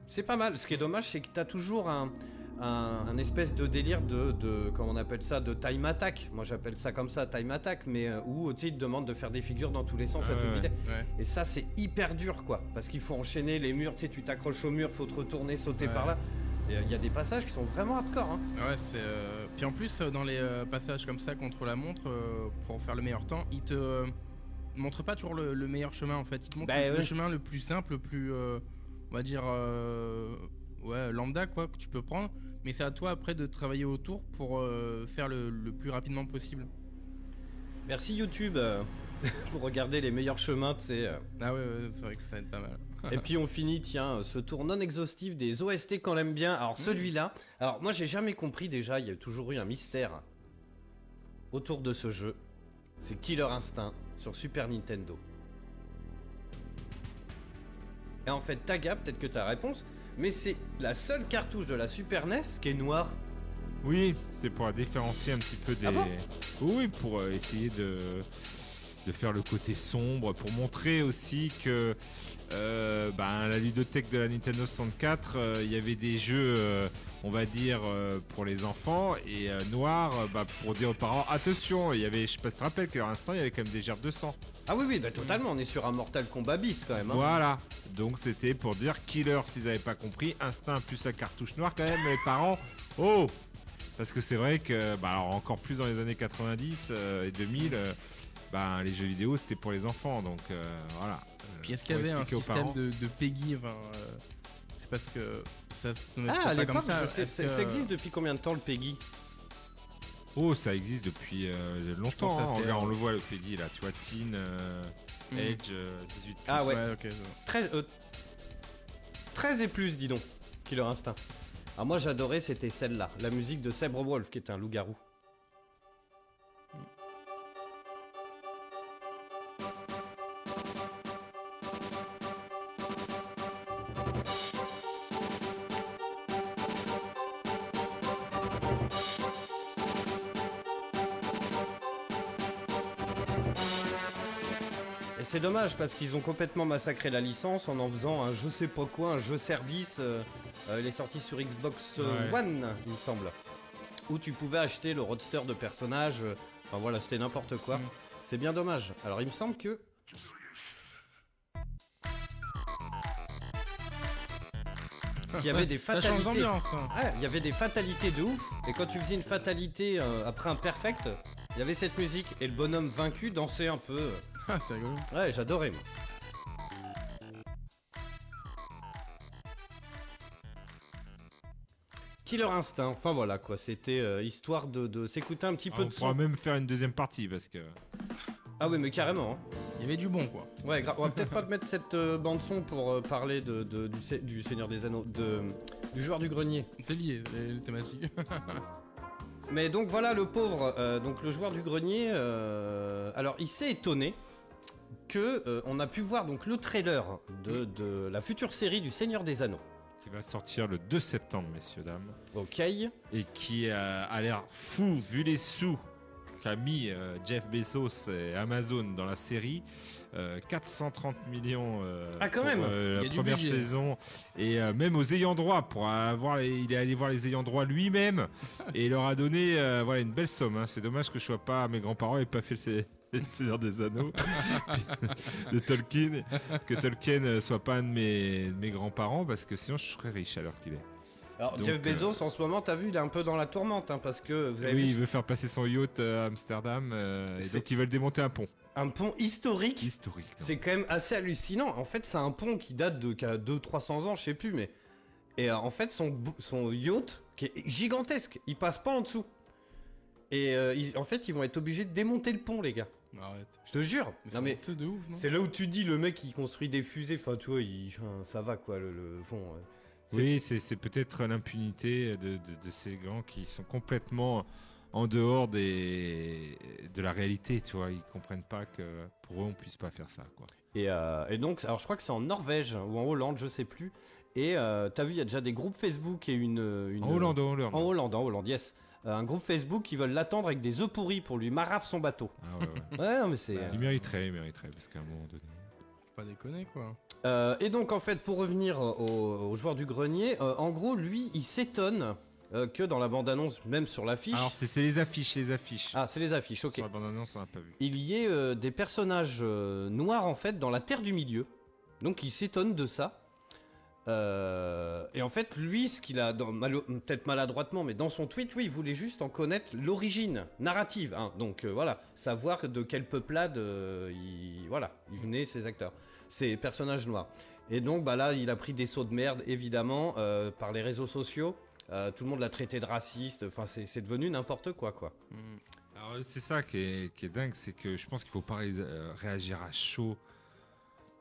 C'est pas mal. Ce qui est dommage, c'est que tu as toujours un, un- un espèce de délire de, de. Comment on appelle ça De time attack. Moi, j'appelle ça comme ça, time attack. Mais euh, où, tu sais, ils te demandent de faire des figures dans tous les sens Ah à toute ouais, vitesse. Ouais. Et ça, c'est hyper dur, quoi. Parce qu'il faut enchaîner les murs. Tu sais, tu t'accroches au mur, faut te retourner, sauter Ouais. par là. Euh, Il y a des passages qui sont vraiment hardcore. Hein. Ouais, c'est. euh, Puis en plus, dans les passages comme ça contre la montre, euh, pour faire le meilleur temps, il te euh, montre pas toujours le, le meilleur chemin en fait. Il te montre Bah le, le ouais. chemin le plus simple, le plus. euh, on va dire. euh, ouais, lambda quoi, que tu peux prendre. Mais c'est à toi après de travailler autour pour euh, faire le, le plus rapidement possible. Merci YouTube euh, pour regarder les meilleurs chemins, tu sais. Ah ouais, ouais, c'est vrai que ça va être pas mal. Et puis on finit, tiens, ce tour non exhaustif des OST qu'on aime bien. Alors celui-là, alors moi j'ai jamais compris déjà, il y a toujours eu un mystère autour de ce jeu. C'est Killer Instinct sur Super Nintendo. Et en fait, Taga, peut-être que ta réponse, mais c'est la seule cartouche de la Super NES qui est noire. Oui, c'était pour la différencier un petit peu des. Ah bon? Oui, pour euh, essayer de de faire le côté sombre, pour montrer aussi que euh, ben, la ludothèque de la Nintendo 64, euh, il y avait des jeux, euh, on va dire, pour les enfants, et noir, bah, pour dire aux parents, attention, il y avait, je sais pas si tu te rappelles, qu'à l'instant, il y avait quand même des gerbes de sang. Ah oui, oui, bah totalement, on est sur un Mortal Kombat bis quand même. hein. Voilà, donc c'était pour dire killer s'ils n'avaient pas compris, instinct plus la cartouche noire quand même, les parents, oh Parce que c'est vrai que, bah alors encore plus dans les années 90 euh, et 2000, euh, bah, les jeux vidéo c'était pour les enfants, donc euh, voilà. Euh, Puis est-ce qu'il y pour avait un expliquer aux système parents. de, de Peggy enfin, euh, C'est parce que ça se Ah, à peut-être pas comme l'époque, ça. je sais- Est-ce ça, ça que- existe depuis combien de temps le Peggy? Oh, ça existe depuis euh, longtemps, hein. regarde, on euh, le voit le Peggy là, tu vois, Teen, euh. Edge, euh, 18 plus. Ah ouais. Ouais, ok. je vois. 13, euh, 13 et plus, dis donc, Killer Instinct. Alors moi j'adorais, c'était celle-là, la musique de Sabre Wolf, qui est un loup-garou. C'est dommage parce qu'ils ont complètement massacré la licence en en faisant un je sais pas quoi, un jeu service. euh, euh, il est sorti sur Xbox euh, Ouais. One, il me semble. Où tu pouvais acheter le roadster de personnages. euh, Enfin voilà, c'était n'importe quoi. Mm. C'est bien dommage. Alors il me semble que. Il y avait des Ça change fatalités. d'ambiance. hein. Ah, il y avait des fatalités de ouf. Et quand tu faisais une fatalité euh, après un perfect, il y avait cette musique. Et le bonhomme vaincu dansait un peu. Ah, c'est rigolo. Ouais, j'adorais moi. Killer Instinct, enfin voilà quoi, c'était euh, histoire de, de s'écouter un petit Ah, peu on de pourra son. même faire une deuxième partie parce que. Ah oui mais carrément. hein. Il y avait du bon quoi. Ouais, gra- on va peut-être pas te mettre cette euh, bande son pour euh, parler de, de- du, Se- du Seigneur des Anneaux, de, du joueur du grenier. C'est lié, les, les thématiques. Mais donc voilà le pauvre, euh, donc le joueur du grenier. euh, alors il s'est étonné que euh, on a pu voir donc le trailer de, de la future série du Seigneur des Anneaux. qui va sortir le 2 septembre, messieurs, dames. Ok. et qui euh, a l'air fou vu les sous qu'a mis euh, Jeff Bezos et Amazon dans la série. Euh, 430 millions euh, Ah, quand pour, même. euh, la première saison et euh, même aux ayants droit pour avoir les- il est allé voir les ayants droit lui-même et il leur a donné euh, voilà une belle somme hein. c'est dommage que je sois pas mes grands-parents et pas fait le Le Seigneur des Anneaux de Tolkien que Tolkien euh, soit pas un de mes, de mes grands-parents parce que sinon je serais riche à l'heure qu'il est Alors Donc, Jeff Bezos en ce moment, t'as vu, il est un peu dans la tourmente hein, parce que vous avez oui, vu. il veut faire passer son yacht euh, à Amsterdam euh, et donc ils veulent démonter un pont. un pont historique. Historique. C'est quand même assez hallucinant. En fait, c'est un pont qui date de 200-300 ans, je sais plus, mais. Et euh, en fait, son, son yacht, qui est gigantesque, il passe pas en dessous. Et euh, en fait, ils vont être obligés de démonter le pont, les gars. Arrête. Je te jure. Mais Non, mais c'est de ouf, non c'est là où tu dis le mec il construit des fusées. Enfin, tu vois, il- enfin, ça va quoi, le, le fond. ouais. Oui, c'est peut-être l'impunité de, de- de ces grands qui sont complètement en dehors des, de la réalité, tu vois. Ils comprennent pas que pour eux, on puisse pas faire ça, quoi. Et, euh, et donc, alors je crois que c'est en Norvège ou en Hollande, je sais plus. Et euh, t'as vu, il y a déjà des groupes Facebook et une. une En Hollande, en Hollande. En Hollande, en Hollande, yes. Euh, un groupe Facebook qui veulent l'attendre avec des œufs pourris pour lui marave son bateau. Ah ouais, ouais. Ouais, non, mais c'est. il mériterait, il mériterait, parce qu'à un moment donné. Faut pas déconner, quoi. Euh, et donc, en fait, pour revenir au, au joueur du grenier, euh, en gros, lui, il s'étonne euh, que dans la bande-annonce, même sur l'affiche. Alors, c'est c'est les affiches, les affiches. Ah, c'est les affiches, ok. Sur la bande-annonce, on n'a pas vu. il y ait euh, des personnages euh, noirs en fait dans la Terre du Milieu. Donc il s'étonne de ça. Euh, et en fait, lui, ce qu'il a, peut-être maladroitement, mais dans son tweet, oui, il voulait juste en connaître l'origine narrative. hein. Donc euh, voilà, savoir de quelle peuplade euh, il, voilà, ils venaient ces acteurs, ces personnages noirs. Et donc bah là, il a pris des sauts de merde, évidemment, par les réseaux sociaux. Tout le monde l'a traité de raciste. Enfin, c'est devenu n'importe quoi, quoi. Mm. Alors, c'est ça qui est, dingue, c'est que je pense qu'il faut pas ré- réagir à chaud.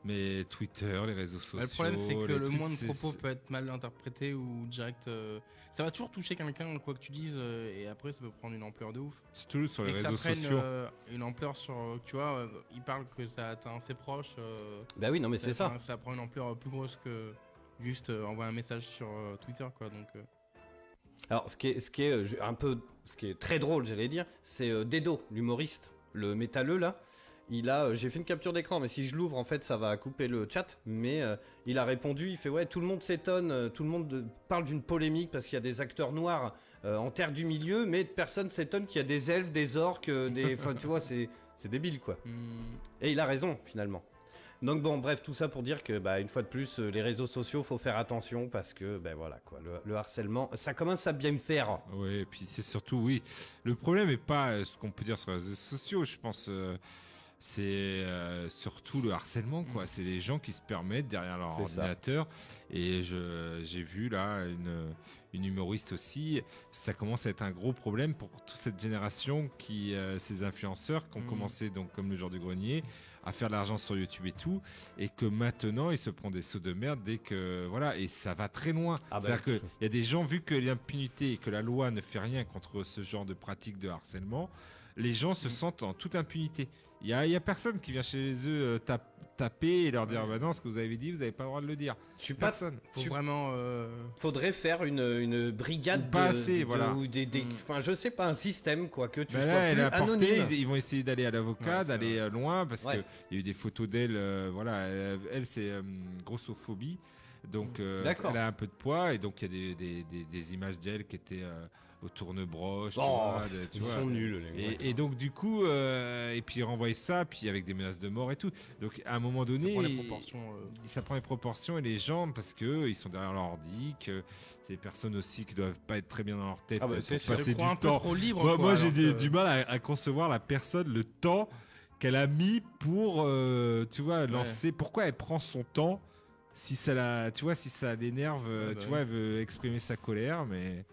Mais Twitter, les réseaux sociaux. Bah, le problème, c'est que le moindre c'est- propos c'est- peut être mal interprété ou direct. euh, Ça va toujours toucher quelqu'un, quoi que tu dises, euh, et après, ça peut prendre une ampleur de ouf. Surtout sur les et que ça réseaux prenne sociaux. euh, une ampleur sur. Tu vois, euh, il parle que ça atteint ses proches. euh, Bah oui, non, mais c'est ça. Ça prend une ampleur plus grosse que juste euh, envoyer un message sur euh, Twitter, quoi. Donc. euh, Alors, ce qui est, ce qui est un peu, ce qui est très drôle, j'allais dire, c'est Dedo, l'humoriste, le métalleux là. Il a, euh, j'ai fait une capture d'écran, mais si je l'ouvre, en fait, ça va couper le chat. Mais euh, il a répondu, il fait ouais, tout le monde s'étonne, euh, tout le monde de- parle d'une polémique parce qu'il y a des acteurs noirs euh, en terre du milieu, mais personne s'étonne qu'il y a des elfes, des orques, des, enfin, tu vois, c'est, c'est débile quoi. hmm, Et il a raison finalement. Donc bon, bref, tout ça pour dire que, bah, une fois de plus, les réseaux sociaux, faut faire attention parce que, ben voilà quoi, le, le harcèlement, ça commence à bien me faire. Oui, et puis c'est surtout, oui, le problème n'est pas ce qu'on peut dire sur les réseaux sociaux, je pense, euh, c'est euh, surtout le harcèlement, quoi. C'est les gens qui se permettent derrière leur ça. ordinateur. Et j'ai vu là une, une humoriste aussi, ça commence à être un gros problème pour toute cette génération qui, euh, ces influenceurs qui ont Mhm. commencé, donc comme le genre du grenier, à faire de l'argent sur YouTube et tout, et que maintenant ils se prennent des sauts de merde dès que voilà, et ça va très loin. Ah bah, C'est-à-dire qu'il y a des gens, vu que l'impunité et que la loi ne fait rien contre ce genre de pratique de harcèlement, les gens Mm. se sentent en toute impunité. Il y a, il y a personne qui vient chez eux euh, tap- taper et leur dire bah non, ce que vous avez dit, vous n'avez pas le droit de le dire. Je suis pas Personne. Faut Tu- vraiment. euh, Faudrait faire une, une brigade Ou pas de, assez, de- voilà. ou des, des- Mm. enfin je sais pas un système quoi que tu Bah sois là, elle a ils, ils vont essayer d'aller à l'avocat, Ouais, d'aller vrai. euh, loin, parce Ouais. qu'il y a eu des photos d'elle, euh, voilà, elle, elle, c'est euh, grossophobie, donc euh, D'accord. elle a un peu de poids, et donc il y a des, des, des- des images d'elle qui étaient euh, au tourne-broche, tu Oh, vois, de- tu ils vois. sont nuls. Et, et donc du coup, euh, et puis renvoyer ça, puis avec des menaces de mort et tout. Donc à un moment ça donné, prend les il- proportions. euh, ça prend les proportions et les gens parce que ils sont derrière leur ordi, que c'est des personnes aussi qui doivent pas être très bien dans leur tête Ah bah, pour c'est passer se du un peu temps. trop libre. Moi, moi, j'ai que- du mal à, à concevoir la personne, le temps qu'elle a mis pour, euh, tu vois, lancer. Pourquoi elle prend son temps si ça la, tu vois, si ça l'énerve, euh, bah tu oui. vois, elle veut exprimer sa colère, mais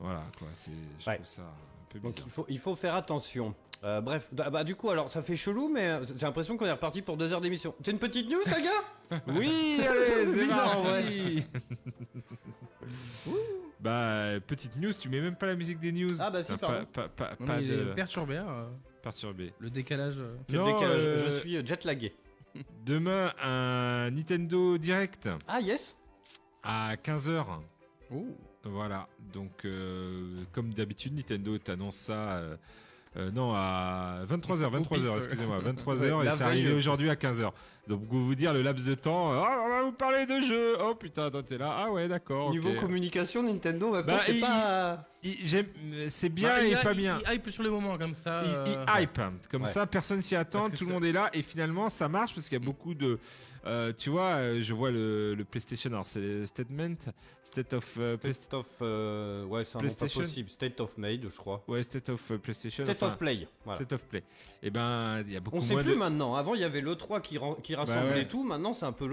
voilà quoi. C'est, je Ouais. trouve ça un peu Donc il faut, il faut faire attention. Euh, bref, bah, bah, du coup alors ça fait chelou mais euh, j'ai l'impression qu'on est reparti pour deux heures d'émission. C'est une petite news ta gars Oui, C'est allez, c'est bizarre, parti. bah, petite news, tu mets même pas la musique des news. Ah bah si, T'as pardon. Pas, pas, pas, Non, pas mais il de est perturbé, hein, perturbé. le décalage. euh. Quel Non, décalage, je- euh, Je suis jet lagué. Demain, un Nintendo Direct Ah yes à 15h. Oh. Voilà, donc euh, comme d'habitude, Nintendo t'annonce ça. euh, euh, non, à 23h, 23h, pif. excusez-moi, 23h Ouais, et c'est arrivé aujourd'hui à 15h. Donc vous vous dire le laps de temps, euh, ah, on va vous parler de jeux. Oh putain, toi t'es là. Ah ouais, d'accord. Niveau communication, Nintendo, maintenant, Bah, c'est il- pas. Il- C'est bien Bah, et il- pas il- bien. Il hype sur le moment comme ça. Il, il euh, hype, hein. comme Ouais. ça, personne s'y attend, tout le monde est là, et finalement ça marche parce qu'il y a beaucoup de, euh, tu vois, euh, je vois le, le PlayStation, alors c'est le statement, state of euh, State of. euh, ouais, c'est un nom pas PlayStation. possible. State of Made, je crois. ouais, state of euh, PlayStation, State enfin, of Play. voilà. state of play. Et ben, il y a beaucoup On sait moins plus de. maintenant. Avant, il y avait l'E3 qui, ran- qui rassemblait ouais. tout. Maintenant, c'est un peu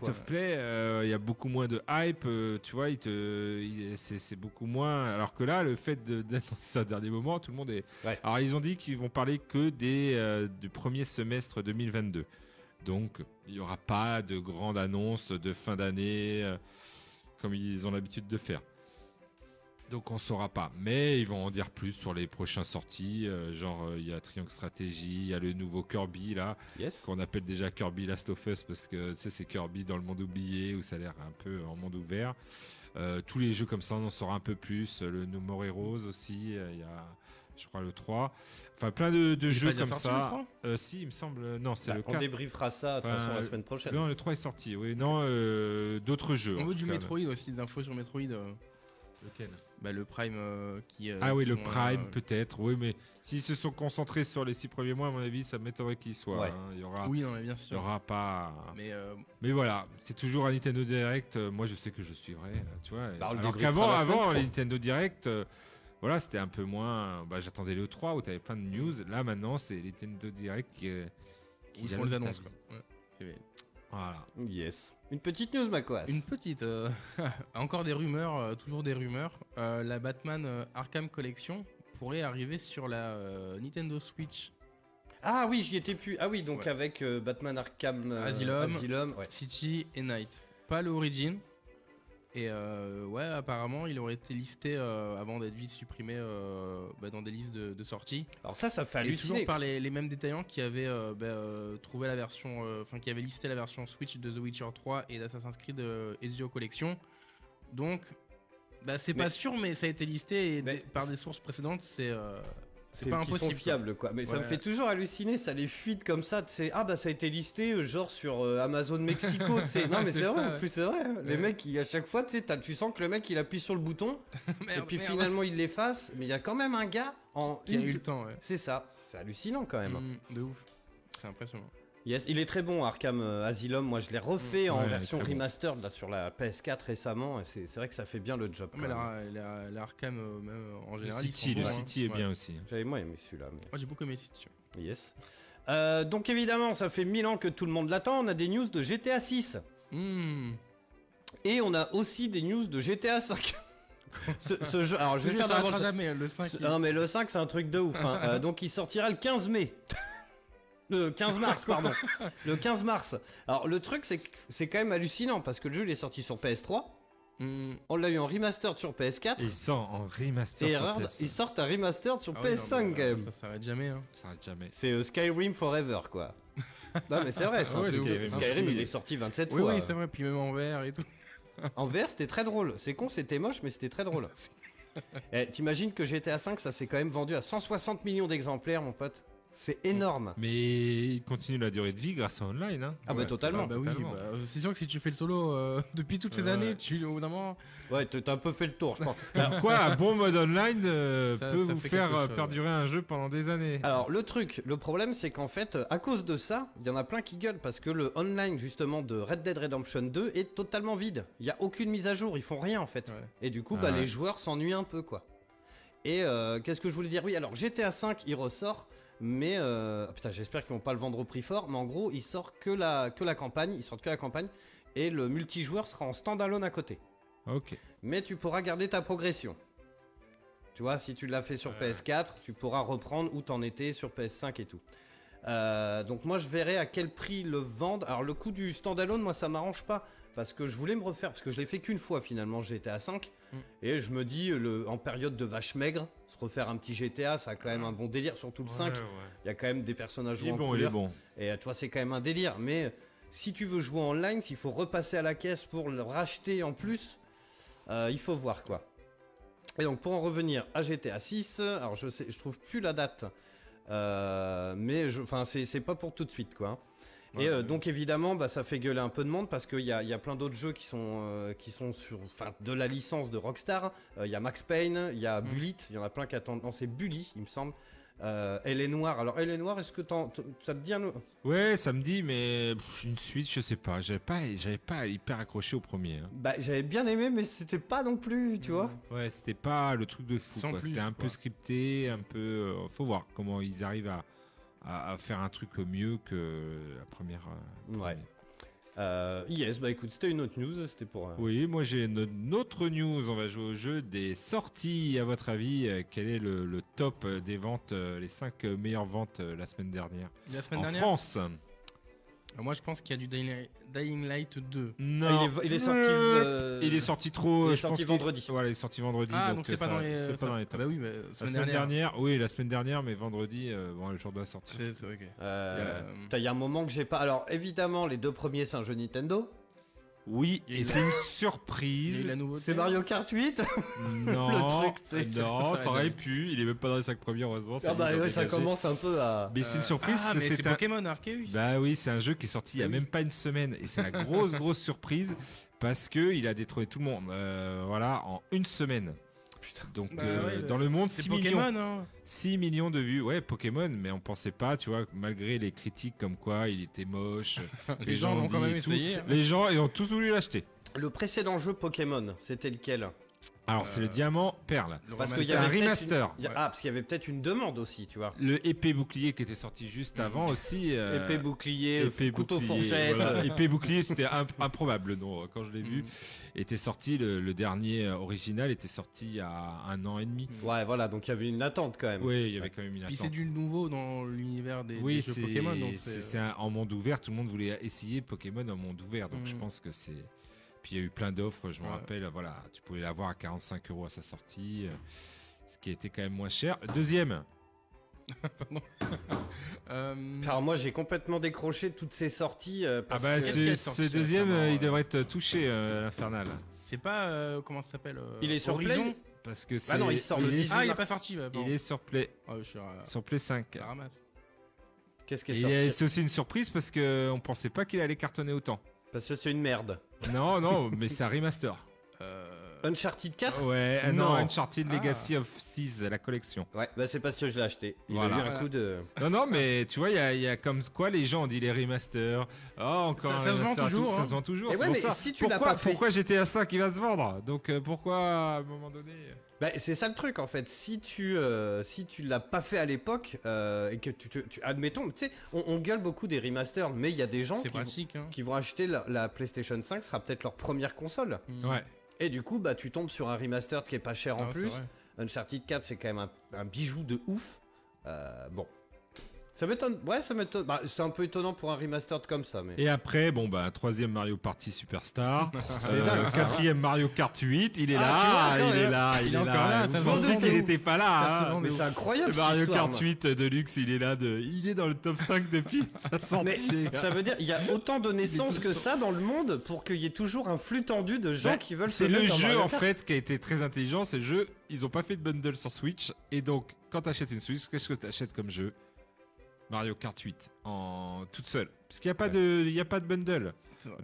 quoi. of Play, euh, il y a beaucoup moins de hype, euh, tu vois, il te, c'est, beaucoup moins. Alors que là, le fait de, d'annoncer ça au dernier moment, tout le monde est. Ouais. Alors ils ont dit qu'ils vont parler que des, euh, du premier semestre 2022. Donc il n'y aura pas de grande annonce de fin d'année euh, comme ils ont l'habitude de faire. Donc on saura pas, mais ils vont en dire plus sur les prochaines sorties. euh, genre euh, il y a Triangle Stratégie, il y a le nouveau Kirby là Yes. qu'on appelle déjà Kirby Last of Us parce que tu sais, c'est Kirby dans le monde oublié où ça a l'air un peu en monde ouvert. Euh, tous les jeux comme ça, on en saura un peu plus. Le No More Heroes aussi, euh, il y a, je crois, le 3. Enfin, plein de, jeux comme sorti, ça. le 3? Euh, si, il me semble. Non, c'est Bah, le on 4. débriefera ça de toute Enfin, façon la semaine prochaine. Non, le 3 est sorti, oui. Non, euh, d'autres jeux. On veut du cas. Metroid aussi, des infos sur Metroid. euh, Lequel? Bah, le Prime euh, qui. euh, Ah oui, qui le Prime, euh, peut-être. Oui, mais s'ils se sont concentrés sur les 6 premiers mois, à mon avis, ça m'étonnerait qu'ils soient. Ouais. hein. Il y aura. Oui, non, mais bien Il y sûr. aura pas. Mais euh, Mais voilà, c'est toujours un Nintendo Direct. Moi, je sais que je suivrai, tu vois. Bah, Alors qu'avant, avant, les Nintendo Direct, voilà, c'était un peu moins. Bah, j'attendais le 3 où tu avais plein de news. Là, maintenant, c'est les Nintendo Direct qui, qui ils font les annonces. vie. Quoi. Ouais. Voilà. Yes. Une petite news, Macoas. Une petite. euh, encore des rumeurs, euh, toujours des rumeurs. Euh, la Batman Arkham Collection pourrait arriver sur la Nintendo Switch Ah oui, j'y étais plus. Ah oui, donc Ouais. avec Batman Arkham Asylum. Asylum, ouais. City et Night. Pas le Origin. Et euh, ouais, apparemment, il aurait été listé euh, avant d'être vite supprimé euh, bah, dans des listes de, de sorties. Alors ça, ça fait Et halluciner. toujours par les, les mêmes détaillants qui avaient euh, bah, trouvé la version, enfin qui avaient listé la version Switch de The Witcher 3 et d'Assassin's Creed Ezio Collection. Donc, bah, c'est pas sûr, mais ça a été listé et des- par des sources précédentes, c'est euh, C'est c'est pas impossible. sont fiables, quoi. Mais ça me fait toujours halluciner, ça les fuite comme ça. sais. Ah bah ça a été listé, euh, genre sur euh, Amazon Mexico. tu sais. Non mais c'est C'est vrai, ça, en plus c'est vrai. Les mecs, ils- à chaque fois, tu tu sens que le mec, il appuie sur le bouton, et puis merde. finalement, il l'efface. Mais il y a quand même un gars en Qui a une- eu le temps, ouais. C'est ça. C'est hallucinant quand même. Mm, de ouf. C'est impressionnant. Yes, il est très bon Arkham euh, Asylum. Moi, je l'ai refait en Ouais, version bon. remastered là sur la PS4 récemment. et C'est c'est vrai que ça fait bien le job. Mais même. la, la, la Arkham, euh, même, en Le général, ils City, le hein. City est Ouais. bien aussi. J'avais moi aimé celui-là. mais- Moi, j'ai beaucoup aimé City. Yes. Euh, donc évidemment, ça fait 1000 ans que tout le monde l'attend. On a des news de GTA 6 Mm. et on a aussi des news de GTA 5. ce, ce jeu. Alors je vais faire jamais, le 5. ce- il- Non mais le 5 c'est un truc de ouf. hein. Euh, donc il sortira le 15 mai. Le 15 mars, pardon. Le 15 mars. Alors le truc c'est que c'est quand même hallucinant parce que le jeu il est sorti sur PS3. Mm. On l'a eu en remastered sur PS4. Et il sort en remaster Et sur erreur, PS. ils sortent un remastered sur Ah ouais, non, PS5 mais, quand même. Ça s'arrête jamais. Hein. Ça s'arrête jamais. C'est euh, Skyrim Forever quoi. non mais c'est vrai, Ah ouais, Skyrim il est sorti 27 Oui, fois. oui, c'est vrai. Puis même en vert et tout. En VR, c'était très drôle. C'est con, c'était moche, mais c'était très drôle. Eh, T'imagines que GTA 5, ça s'est quand même vendu à 160 millions d'exemplaires, mon pote. C'est énorme. Mais il continue la durée de vie grâce à online. Hein. Ah bah Ouais. totalement. Ah bah oui, totalement. bah, c'est sûr que si tu fais le solo euh, depuis toutes ces années, tu au bout d'un moment. Ouais, t'as un peu fait le tour, je pense. Comme quoi, un bon mode online euh, Ça- peut ça vous faire euh, chose, perdurer un jeu pendant des années. Alors le truc, le problème, c'est qu'en fait, à cause de ça, il y en a plein qui gueulent parce que le online justement de Red Dead Redemption 2 est totalement vide. Il y a aucune mise à jour, ils font rien en fait. Ouais. Et du coup, Ah bah, ouais. les joueurs s'ennuient un peu, quoi. Et euh, qu'est-ce que je voulais dire? Oui, alors GTA 5, il ressort, mais euh, ah, putain, j'espère qu'ils vont pas le vendre au prix fort. Mais en gros, il sort que la que la campagne, ils sortent que la campagne, et le multijoueur sera en standalone à côté. Ok. Mais tu pourras garder ta progression. Tu vois, si tu l'as fait sur Ouais. PS4, tu pourras reprendre où t'en étais sur PS5 et tout. Euh, donc moi je verrai à quel prix le vendre. Alors le coût du standalone, moi ça m'arrange pas parce que je voulais me refaire parce que je l'ai fait qu'une fois finalement GTA 5 Mm. et je me dis le, en période de vache maigre, se refaire un petit GTA, ça a quand même un bon délire. Surtout le 5, il y a quand même des personnages Il est jouant en bon, il est couleur. bon. Et euh, tu vois, c'est quand même un délire. Mais si tu veux jouer en online, s'il faut repasser à la caisse pour le racheter en plus, euh, il faut voir quoi. Et donc pour en revenir à GTA 6, alors je sais, je trouve plus la date, euh, mais je, enfin c'est c'est pas pour tout de suite quoi. Ouais, et euh, ouais. donc évidemment, bah, ça fait gueuler un peu de monde parce qu'il y a, il y a plein d'autres jeux qui sont, euh, qui sont sur, enfin, de la licence de Rockstar. Euh, Il y a Max Payne, il y a Mm. Bullet, il y en a plein qui attendent. Non, c'est Bully, il me semble. Euh, Elle est noire. Alors, Elle est noire, est-ce que t'en- t- ça te dit un. Ouais, ça me dit, mais pff, une suite, je sais pas. J'avais pas, j'avais pas hyper accroché au premier. hein. Bah, j'avais bien aimé, mais c'était pas non plus, tu vois. Ouais, c'était pas le truc de fou. Sans quoi. plus, C'était un peu scripté, un peu. euh, faut voir comment ils arrivent à, à, à faire un truc mieux que la première. euh, Ouais. Euh, yes, bah écoute, c'était une autre news, c'était pour. euh, Oui, moi j'ai une, une autre news. On va jouer au jeu des sorties. À votre avis, euh, quel est le, le top des ventes, les 5 meilleures ventes la semaine dernière? La semaine En dernière? France Moi, je pense qu'il y a du Dying Light 2. Non. Ah, il est- il est sorti, Euh, euh, Il est sorti trop. il est je sorti pense vendredi. Voilà, il est sorti vendredi. Ah, donc, c'est euh, pas dans les. C'est pas dans les Ah bah oui, mais La semaine, semaine dernière. dernière, oui, la semaine dernière, mais vendredi, euh, bon, le jour de la sortie. C'est euh, Euh, Il y a un moment que j'ai pas. Alors, évidemment, les deux premiers, c'est un jeu Nintendo. Oui, et c'est une surprise. C'est Mario Kart 8 Non, Le truc, non, ça aurait pu. Il est même pas dans les 5 premiers, heureusement. Ah bah ouais, ça commence un peu à. Mais c'est une Euh, surprise Ah, c'est un. Pokémon Arceus. Bah oui, c'est un jeu qui est sorti il y a Ah oui. même pas une semaine et c'est la grosse grosse surprise parce que il a détrôné tout le monde. euh, voilà, en une semaine. Putain. Donc Bah euh, ouais, dans le monde, c'est 6 Pokémon, millions, hein. 6 millions de vues. Ouais, Pokémon, mais on pensait pas, tu vois, malgré les critiques comme quoi il était moche. Les gens l'ont ont quand même tout, essayé. Les gens ils ont tous voulu l'acheter. Le précédent jeu Pokémon, c'était lequel? Alors c'est le Euh, diamant perle. Le Parce remaster. qu'il y un avait peut-être remaster. une-. Ah, parce qu'il y avait peut-être une demande aussi, tu vois. Le épée bouclier qui était sorti juste avant aussi. euh, Épée bouclier, épée couteau bouclier, fourchette. voilà. Épée bouclier, c'était imp- improbable, non, quand je l'ai vu. Mm. Était sorti, le, le dernier euh, original était sorti il y a un an et demi. Ouais, voilà, donc il y avait une attente quand même. Oui, il y avait quand même une Puis attente. c'est du nouveau dans l'univers des, oui, des jeux Pokémon. Donc c'est- un- en monde ouvert. Tout le monde voulait essayer Pokémon en monde ouvert. Donc Mm. je pense que c'est. Puis il y a eu plein d'offres, je me Ouais. rappelle. Voilà, tu pouvais l'avoir à 45 euros à sa sortie, euh, ce qui était quand même moins cher. Deuxième, Euh, Alors moi j'ai complètement décroché toutes ces sorties euh, ah parce bah que... Ce, deuxième, euh, il devrait être touché, euh, l'infernal. c'est pas euh, comment ça s'appelle euh, Il est sur Horizon. Play Parce que c'est. Bah non, il sort le est- 10 Ah, il est pas sorti. Bah, bon. Il est sur Play, Ah, je suis à sur Play 5. la ramasse. Qu'est-ce qui est sorti c'est aussi une surprise parce que on pensait pas qu'il allait cartonner autant. Parce que c'est une merde. Non, non, mais c'est un remaster. Euh, Uncharted 4 Ouais, euh, non, Non. Uncharted Ah. Legacy of Seas, la collection. Ouais, bah c'est parce que je l'ai acheté. Il Voilà. a eu un coup de... Non, non, mais tu vois, il y a, il y a comme quoi les gens ont dit les remasters. Oh, encore Ça- un ça se vend remaster et toujours, tout, Ça hein. se vend toujours. C'est ouais, pour mais ça. si tu l'as pourquoi, pas fait- Pourquoi GTA 5 il va se vendre Donc euh, pourquoi à un moment donné Bah, c'est ça le truc en fait. Si tu euh, si tu l'as pas fait à l'époque euh, et que tu, admettons, tu sais, on, on gueule beaucoup des remasters, mais il y a des gens vont-. Hein. qui vont acheter la, la PlayStation 5, ce sera peut-être leur première console. Ouais. Et du coup, bah tu tombes sur un remaster qui est pas cher en c'est plus. Uncharted 4, c'est quand même un, un bijou de ouf. Euh, bon. Ça m'étonne. Ouais, ça m'étonne. Bah, c'est un peu étonnant pour un remastered comme ça, mais. Et après, bon, bah, troisième Mario Party Superstar. C'est Euh, dingue, Quatrième Mario Kart 8, il est Ah, là, tu vois, il est hein. là, il, Il est est encore là. là, Vous pensez qu'il n'était pas là hein. Mais de c'est incroyable. Le Mario histoire, Kart moi. 8 de luxe, il est là de, il est dans le top 5 depuis sa sortie. Ça veut dire il y a autant de naissances que ça dans le monde pour qu'il y ait toujours un flux tendu de gens Bah, qui veulent se C'est le jeu en fait qui a été très intelligent. C'est le jeu. Ils ont pas fait de bundle sur Switch et donc quand tu achètes une Switch, qu'est-ce que tu achètes comme jeu? Mario Kart 8 en toute seule. Parce qu'il n'y a pas de, il y a pas de bundle.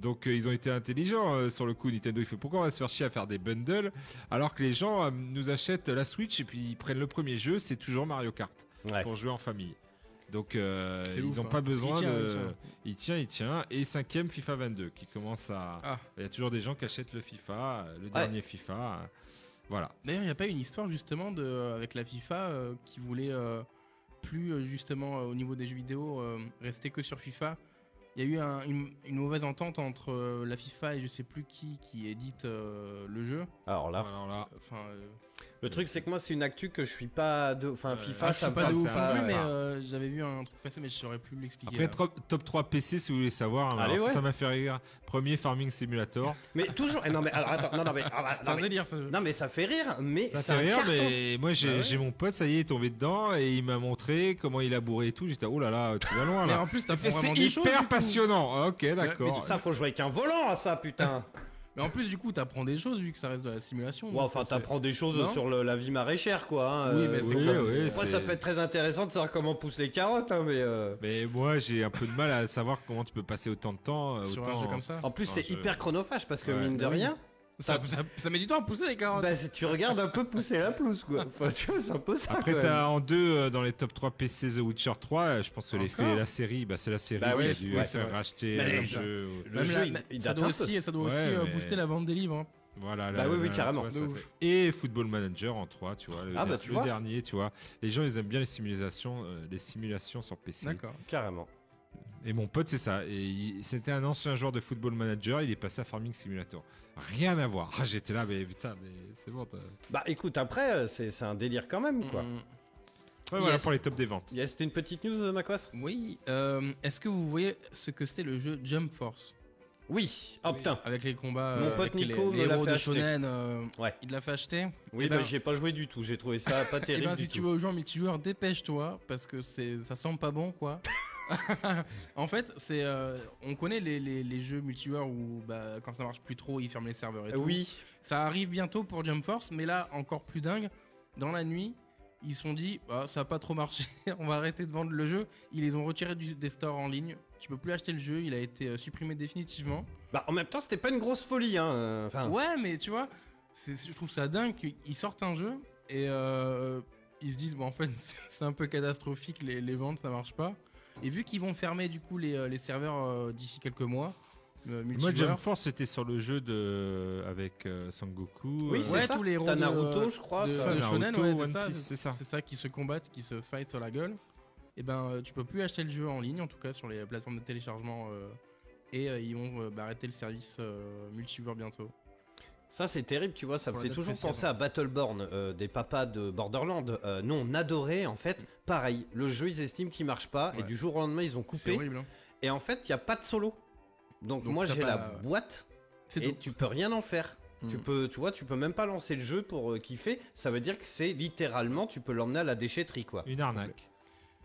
Donc euh, ils ont été intelligents euh, sur le coup. Nintendo, il fait pourquoi on va se faire chier à faire des bundles alors que les gens euh, nous achètent la Switch et puis ils prennent le premier jeu, c'est toujours Mario Kart Ouais. pour jouer en famille. Donc euh, ils n'ont hein. pas besoin Il tient, de. il tient. Il tient, il tient. Et cinquième FIFA 22 qui commence à. Ah. Il y a toujours des gens qui achètent le FIFA, le dernier FIFA. Voilà. D'ailleurs, il n'y a pas une histoire justement de, avec la FIFA euh, qui voulait euh, plus euh, justement euh, au niveau des jeux vidéo euh, rester que sur FIFA. Il y a eu un- une, une mauvaise entente entre euh, la FIFA et je sais plus qui qui édite euh, le jeu. Alors là, Alors là, Enfin, euh, le truc c'est que moi c'est une actu que je suis pas de. Enfin, Ouais. FIFA, ah, je ça suis me pas de ouf pas, non plus, mais euh, j'avais vu un truc passer, mais je saurais plus l'expliquer. après top, top 3 PC si vous voulez savoir. hein, Allez, alors, ça, ouais. ça m'a fait rire. Premier Farming Simulator. Mais toujours. eh non mais alors attends, non non mais, ah, bah, c'est non, un mais- délire jeu. non, mais ça fait rire, mais Ça fait un rire, carton. mais moi j'ai Bah ouais. mon pote, ça y est, il est tombé dedans et il m'a montré comment il a bourré et tout. J'étais oh là là, tu vas loin Mais là. en plus, t'apprends fait, C'est hyper passionnant. Ah, Ok, mais d'accord. Ça faut jouer avec un volant à ça putain. Mais en plus, du coup, t'apprends des choses vu que ça reste de la simulation. Ouais, enfin, t'apprends des choses Non sur le- la vie maraîchère, quoi. hein, Oui, euh, mais c'est oui, comme- oui, Après, c'est- ça peut être très intéressant de savoir comment poussent les carottes, hein, mais. euh, Mais moi, j'ai un peu de mal à savoir comment tu peux passer autant de temps. euh, sur autant... un jeu comme ça. En plus, c'est je- hyper chronophage parce que Ouais. mine de Bah oui. rien, Ça, ça- ça met du temps à pousser les carottes. bah, si tu regardes un peu pousser la pelouse, quoi. Enfin, tu vois, c'est un peu ça. Après, t'as en deux euh, dans les top 3 PC The Witcher 3. euh, Je pense que l'effet la série, bah, c'est la série Bah qui oui, a dû ouais, c'est faire vrai. racheter le jeu. le il- ça doit aussi, ça doit Ouais, aussi euh, mais- booster la vente des livres. hein. Voilà, Bah là, oui, oui, là, carrément. vois, ça fait- Et Football Manager en 3, tu vois. Le, Ah, bah, le tu vois. dernier, tu vois. Les gens, ils aiment bien les simulations, euh, les simulations sur PC. D'accord. Carrément. Et mon pote, c'est ça. Et il- c'était un ancien joueur de Football Manager. Il est passé à Farming Simulator. Rien à voir. Ah, J'étais là, mais putain, mais c'est bon. t'as- Bah écoute, après, euh, c'est c'est un délire quand même, quoi. Mm. Ouais, voilà pour les tops des ventes. Yes, c'était une petite news, euh, Macross Oui. euh, Est-ce que vous voyez ce que c'est le jeu Jump Force? Oui. Oh putain. Avec les combats. Mon pote avec les- Nico les, me l'a héros de. Shonen. euh, Ouais. Il l'a fait acheter. Oui, Eh bah ben- j'y ai pas joué du tout. J'ai trouvé ça pas Eh terrible ben, du si tu tout. veux jouer en multijoueur, dépêche-toi parce que c'est ça sent pas bon quoi. en fait, c'est euh, on connaît les, les- les jeux multijoueurs où bah, quand ça marche plus trop, ils ferment les serveurs et tout. oui. Ça arrive bientôt pour Jump Force, mais là encore plus dingue. Dans la nuit, ils se sont dit Ah, ça a pas trop marché, on va arrêter de vendre le jeu. Ils les ont retirés du- des stores en ligne. Tu peux plus acheter le jeu, il a été euh, supprimé définitivement. Bah en même temps, c'était pas une grosse folie, hein. euh, Enfin. Ouais, mais tu vois, je trouve ça dingue qu'ils sortent un jeu et euh, ils se disent, bon, en fait, c'est c'est un peu catastrophique, les, les ventes, ça marche pas. Et vu qu'ils vont fermer du coup les, euh, les serveurs euh, d'ici quelques mois, euh, Moi, Jump Force, c'était sur le jeu de avec euh, Sangoku. Oui, euh, c'est ouais, ça. tous les héros T'as de- Naruto, je crois. de, ça. de Naruto, Shonen, ouais, c'est One ça, Piece, c'est ça. c'est ça qui se combattent, qui se fight sur la gueule. Et ben, euh, tu peux plus acheter le jeu en ligne, en tout cas sur les plateformes de téléchargement. euh, et euh, ils vont euh, bah, arrêter le service euh, multijoueur bientôt. Ça, c'est terrible, tu vois. Ça me fait toujours penser à Battleborn, euh, des papas de Borderland. Euh, nous, on adorait, en fait. Pareil, le jeu, ils estiment qu'il marche pas. Et du jour au lendemain, ils ont C'est coupé. horrible. hein. Et en fait, il y a pas de solo. Donc, Donc, moi, j'ai pas- la boîte. C'est et tout. tu peux rien en faire. Tu Mm. peux, tu vois, tu peux même pas lancer le jeu pour euh, kiffer. Ça veut dire que c'est littéralement, tu peux l'emmener à la déchetterie, quoi. Une arnaque.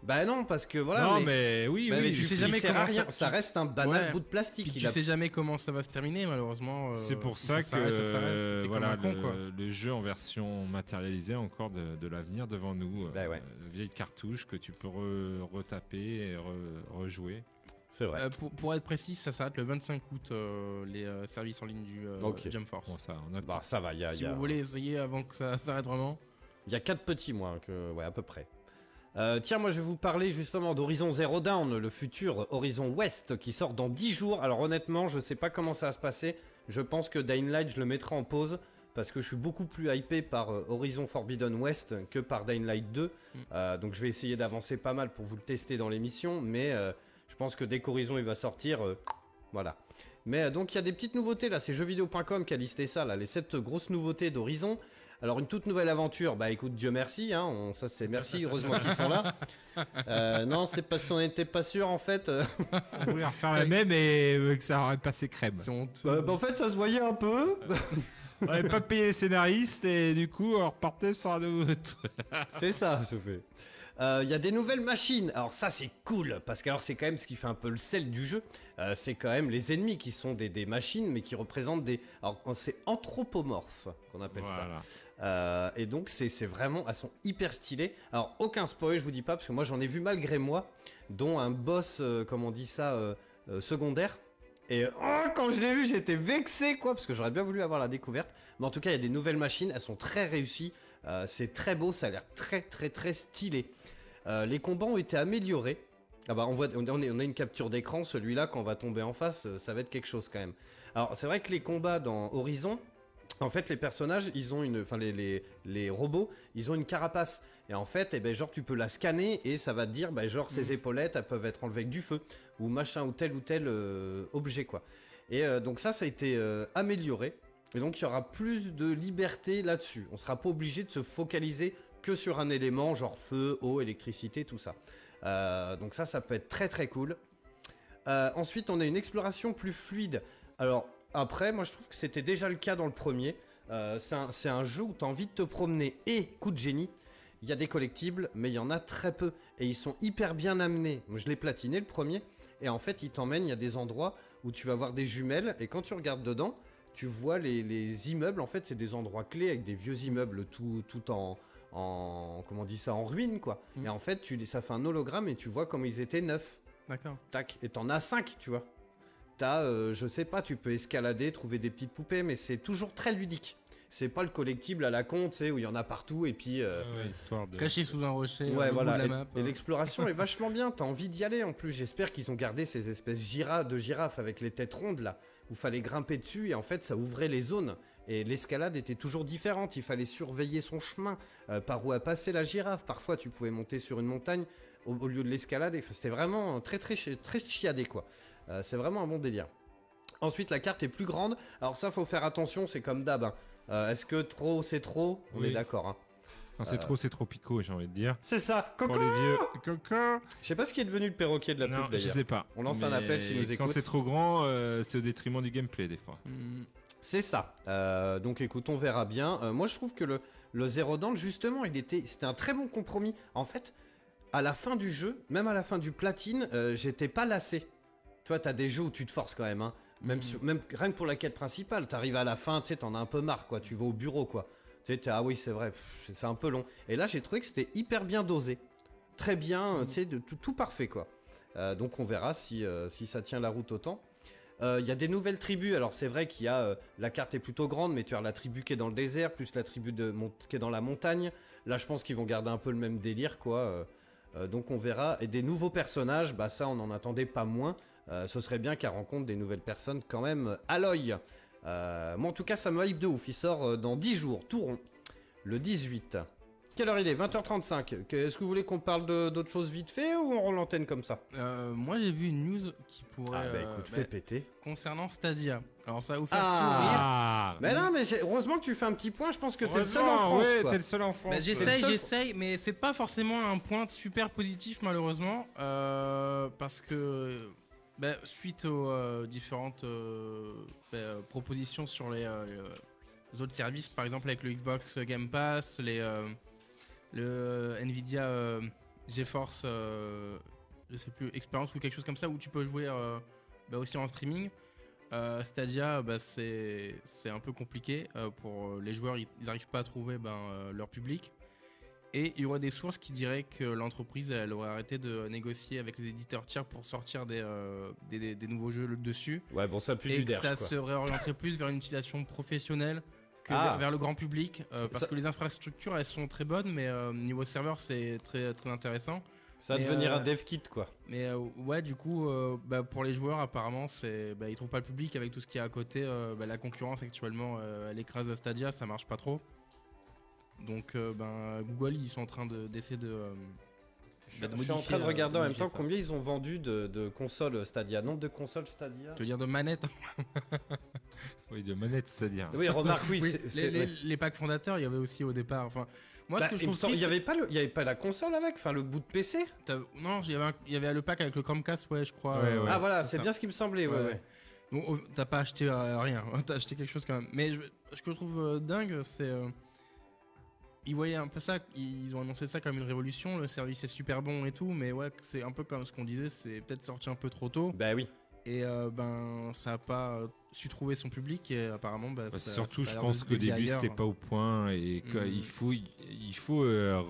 Bah non, parce que voilà. non, mais, mais oui, bah, oui. mais tu tu sais jamais comment rien. ça- Ça reste un banal Ouais. bout de plastique. Tu a- sais jamais comment ça va se terminer, malheureusement. euh, C'est pour si ça, que ça s'arrête. euh, T'es comme voilà, un con, quoi. le, le jeu en version matérialisée encore de, de l'avenir devant nous. Bah ouais. Euh, vieille cartouche que tu peux re- retaper et re- rejouer. C'est vrai. Euh, pour, pour être précis, ça s'arrête le 25 août, euh, les euh, services en ligne du euh, Ok. Jump Force. Bon, ça, on a Bah ça va. Il y a, si il y a- vous voulez essayer avant que ça s'arrête vraiment. Il y a quatre petits mois, que, ouais, à peu près. Euh, tiens, moi je vais vous parler justement d'Horizon Zero Dawn, le futur Horizon West qui sort dans 10 jours. Alors honnêtement, je sais pas comment ça va se passer. Je pense que Dying Light, je le mettrai en pause parce que je suis beaucoup plus hypé par euh, Horizon Forbidden West que par Dying Light 2. Mm. Euh, donc je vais essayer d'avancer pas mal pour vous le tester dans l'émission, mais euh, je pense que dès qu'Horizon il va sortir, euh, voilà. Mais donc il y a des petites nouveautés là, c'est jeuxvideo.com qui a listé ça là, les 7 grosses nouveautés d'Horizon. Alors une toute nouvelle aventure, bah écoute Dieu merci, hein, on- ça c'est merci, heureusement qu'ils sont là. Euh, non, c'est parce qu'on n'était pas sûr en fait. euh, On voulait refaire la même et euh, que ça aurait passé crème. Honteux. bah, bah, en fait ça se voyait un peu. On n'avait pas payé les scénaristes et du coup on repartait sur un nouveau truc. c'est ça, je fais. Euh, Il y a des nouvelles machines. Alors ça c'est cool parce que alors c'est quand même ce qui fait un peu le sel du jeu. Euh, c'est quand même les ennemis qui sont des, des machines mais qui représentent des. Alors c'est anthropomorphes qu'on appelle ça. Euh, et donc c'est vraiment, elles sont hyper stylées. Alors aucun spoil, je vous dis pas, parce que moi j'en ai vu malgré moi, dont un boss, comme on dit ça, secondaire. Et oh, quand je l'ai vu, j'étais vexé quoi, parce que j'aurais bien voulu avoir la découverte. Mais en tout cas, il y a des nouvelles machines, elles sont très réussies, euh, c'est très beau, ça a l'air très très très stylé. Euh, les combats ont été améliorés. Ah bah on voit, on, on est- on a une capture d'écran, celui-là quand on va tomber en face, euh, ça va être quelque chose quand même. Alors c'est vrai que les combats dans Horizon, en fait, les personnages, ils ont une, enfin les, les, les robots, ils ont une carapace. Et en fait, eh ben, genre tu peux la scanner et ça va te dire, bah, genre ces épaulettes, elles peuvent être enlevées avec du feu ou machin ou tel ou tel euh, objet quoi. Et euh, donc ça, ça a été euh, amélioré. Et donc il y aura plus de liberté là-dessus. On sera pas obligé de se focaliser que sur un élément, genre feu, eau, électricité, tout ça. Euh, donc ça, ça peut être très très cool. Euh, ensuite, on a une exploration plus fluide. Alors, après, moi je trouve que c'était déjà le cas dans le premier. Euh, c'est un, jeu où tu as envie de te promener et coup de génie. Il y a des collectibles, mais il y en a très peu. Et ils sont hyper bien amenés. Je l'ai platiné le premier. Et en fait, il t'emmène, il y a des endroits où tu vas voir des jumelles. Et quand tu regardes dedans, tu vois les, les immeubles, en fait, c'est des endroits clés avec des vieux immeubles tout, tout en, en. Comment on dit ça En ruine, quoi. Mm. Et en fait, tu, ça fait un hologramme et tu vois comme ils étaient neufs. D'accord. Tac. Et t'en as 5, tu vois. T'as, euh, je sais pas, tu peux escalader, trouver des petites poupées, mais c'est toujours très ludique. C'est pas le collectible à la con, tu sais, où il y en a partout et puis. euh, Ouais, histoire de. Caché sous un rocher, Ouais, au voilà. bout de Et, la map. et euh. l'exploration est vachement bien. T'as envie d'y aller en plus. J'espère qu'ils ont gardé ces espèces de girafes avec les têtes rondes là, où fallait grimper dessus et en fait ça ouvrait les zones. Et l'escalade était toujours différente. Il fallait surveiller son chemin, euh, par où a passé la girafe. Parfois tu pouvais monter sur une montagne au, au lieu de l'escalade. Et, C'était vraiment très très très chiadé quoi. Euh, c'est vraiment un bon délire. Ensuite la carte est plus grande. Alors ça faut faire attention. C'est comme d'hab. hein. Euh, Est-ce que trop c'est trop? On Oui. est d'accord. hein. Quand c'est trop, c'est trop picot, j'ai envie de dire. C'est ça. Pour Coco. les vieux. Coco Je sais pas ce qui est devenu le perroquet de la Non, pub je sais pas. On lance un appel s'il nous Quand écoute. c'est trop grand, euh, c'est au détriment du gameplay des fois. Mm. C'est ça. Euh, donc écoute, on verra bien. Euh, moi, je trouve que le, le Zero Dawn, justement, il était, c'était un très bon compromis. En fait, à la fin du jeu, même à la fin du platine, euh, j'étais pas lassé. Tu vois, t'as des jeux où tu te forces quand même. Hein. Même, sur- même rien que pour la quête principale, t'arrives à la fin, tu sais, t'en as un peu marre, quoi. Tu vas au bureau, quoi. Ah oui, c'est vrai, c'est- un peu long. Et là, j'ai trouvé que c'était hyper bien dosé. Très bien, euh, tu sais, tout, parfait, quoi. Euh, donc on verra si, euh, si ça tient la route autant. Il y a des nouvelles tribus. Alors c'est vrai qu'il y a la carte est plutôt grande, mais tu as la tribu qui est dans le désert, plus la tribu de qui est dans la montagne. Là, je pense qu'ils vont garder un peu le même délire, quoi. Donc on verra. Et des nouveaux personnages, bah ça, on n'en attendait pas moins. Ce serait bien qu'elle rencontre des nouvelles personnes quand même à l'œil. Euh, moi, en tout cas, ça me hype de ouf. Il sort euh, dans 10 jours, tout rond, le 18. Quelle heure il est? 20h35. Que- Est-ce que vous voulez qu'on parle de- d'autre chose vite fait ou on rend l'antenne comme ça? Euh, moi j'ai vu une news qui pourrait. Ah bah euh, écoute, bah, fais péter. concernant Stadia. Alors ça va vous faire Ah Mais non, mais heureusement que tu fais un petit point. Je pense que t'es le seul en France. Ouais, t'es le seul en France. Bah, j'essaye, seul- j'essaye, mais c'est pas forcément un point super positif malheureusement, euh, parce que bah, suite aux euh, différentes euh, bah, propositions sur les, euh, les autres services, par exemple avec le Xbox Game Pass, les, le Nvidia GeForce, je sais plus, Experience ou quelque chose comme ça, où tu peux jouer bah, aussi en streaming. Stadia, c'est un peu compliqué pour les joueurs, ils n'arrivent pas à trouver ben, leur public. Et il y aurait des sources qui diraient que l'entreprise elle aurait arrêté de négocier avec les éditeurs tiers pour sortir des, euh, des, des- des nouveaux jeux dessus. Ouais, bon, ça pue et du que derche, ça quoi. se réorienterait plus vers une utilisation professionnelle que Ah. vers, vers le grand public. euh, parce Ça- que les infrastructures elles sont très bonnes, mais euh, niveau serveur c'est très, très intéressant. Ça va Mais, devenir euh, un dev kit, quoi. Mais euh, ouais, du coup, euh, bah, pour les joueurs, apparemment, c'est, bah, ils trouvent pas le public avec tout ce qu'il y a à côté. bah, la concurrence actuellement, elle écrase Stadia, ça marche pas trop. Donc, euh, ben, Google, ils sont en train de, d'essayer de. euh, bah, Je suis en train de euh, regarder en même temps ça. combien ils ont vendu de, de consoles Stadia. Nombre de consoles Stadia Tu veux dire de manettes Oui, de manette, c'est-à-dire. Oui, remarque, oui. Les, packs fondateurs, il y avait aussi au départ. Enfin, moi, Bah, ce que je trouve il triste, y avait pas le- il y avait pas la console avec, enfin le bout de PC. non, il y avait un- il y avait le pack avec le Chromecast, ouais, je crois. Ouais, euh, ouais. ah voilà, c'est bien ce qui me semblait. Ouais, Ouais, ouais. ouais. Bon, t'as pas acheté euh, rien, t'as acheté quelque chose quand même. Mais je- ce que je trouve euh, dingue, c'est. Ils voyaient un peu ça, ils ont annoncé ça comme une révolution, le service est super bon et tout, mais ouais, c'est un peu comme ce qu'on disait, c'est peut-être sorti un peu trop tôt. Bah oui. Et euh, ben, ça a pas su trouver son public et apparemment, bah, Bah, ça- surtout, ça je pense qu'au début, c'était pas au point et qu'il faut, il faut euh,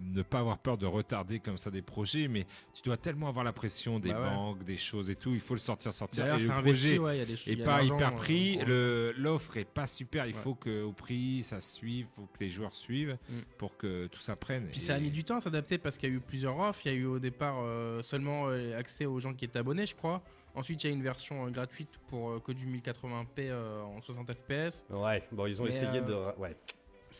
ne pas avoir peur de retarder comme ça des projets, mais tu dois tellement avoir la pression des Bah ouais. banques, des choses et tout, il faut le sortir, sortir. D'ailleurs, Et c'est le investi, projet ouais, il y a des ch- il est y a pas hyper euh, pris, l'offre est pas super, il Ouais. faut que au prix ça suive, faut que les joueurs suivent Mm. pour que tout ça prenne. Puis Et- ça a mis du temps à s'adapter parce qu'il y a eu plusieurs offres. Il y a eu au départ euh, seulement euh, accès aux gens qui étaient abonnés, je crois. Ensuite, il y a une version euh, gratuite pour euh, que du 1080p euh, en 60 fps. Ouais. Bon, ils ont Mais, essayé de. Ouais.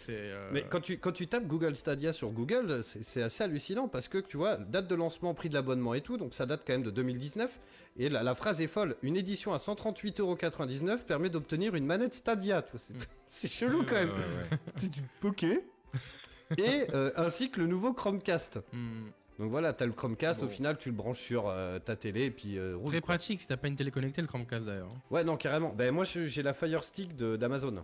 Euh, Mais quand tu, quand tu tapes Google Stadia sur Google, c'est assez hallucinant parce que tu vois, date de lancement, prix de l'abonnement et tout, donc ça date quand même de 2019. Et la, la phrase est folle une édition à 138,99€ permet d'obtenir une manette Stadia. C'est Mm. c'est chelou quand même. ouais, ouais. Ok. Et euh, ainsi que le nouveau Chromecast. hmm, Donc voilà, t'as le Chromecast, Bon. au final tu le branches sur euh, ta télé et puis euh, roule, Très quoi. pratique si t'as pas une télé connectée, le Chromecast d'ailleurs. Ouais, non, carrément. Ben moi j'ai la Fire Stick d'Amazon.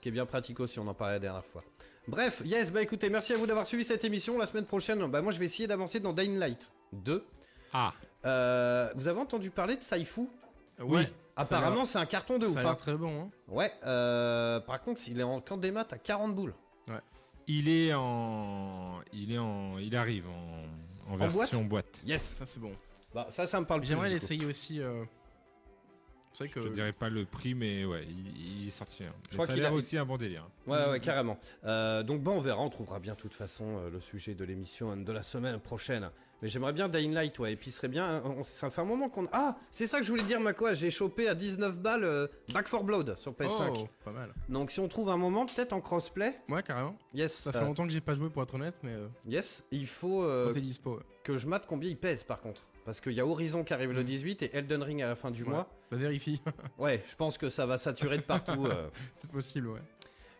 Qui est bien pratique aussi, on en parlait la dernière fois. Bref, yes, bah écoutez, merci à vous d'avoir suivi cette émission. La semaine prochaine, bah moi je vais essayer d'avancer dans Dying Light 2. Ah, Euh, vous avez entendu parler de Saifu? Ouais. Apparemment, c'est un carton de Ça ouf. a hein. l'air très bon. Hein. Ouais, euh, par contre, il est en camp des maths à 40 boules. Il est en. Il est en. Il arrive en, en En version boîte. Yes Ça, c'est bon. Bah, ça, ça me parle plus. J'aimerais l'essayer aussi. euh, C'est vrai Je que. te dirais pas le prix, mais ouais, il, il est sorti. hein. Mais crois ça a qu'il l'air a- aussi un bon délire. Ouais, ouais, carrément. Euh, donc bon, on verra, on trouvera bien de toute façon euh, le sujet de l'émission hein, de la semaine prochaine. Mais j'aimerais bien Dying Light, ouais. Et puis ce serait bien, hein, on- ça fait un moment qu'on... Ah, c'est ça que je voulais dire, Mako, j'ai chopé à 19 balles euh, Back 4 Blood sur PS5. Oh, pas mal. Donc si on trouve un moment, peut-être en crossplay, Ouais, carrément. yes, Ça fait euh, longtemps que j'ai pas joué pour être honnête, mais euh, yes, il faut euh, quand c'est dispo. ouais. que je mate combien il pèse par contre. Parce qu'il y a Horizon qui arrive le Mm. 18 et Elden Ring à la fin du Ouais. mois. Bah, vérifie. Ouais, je pense que ça va saturer de partout. euh. c'est possible, ouais.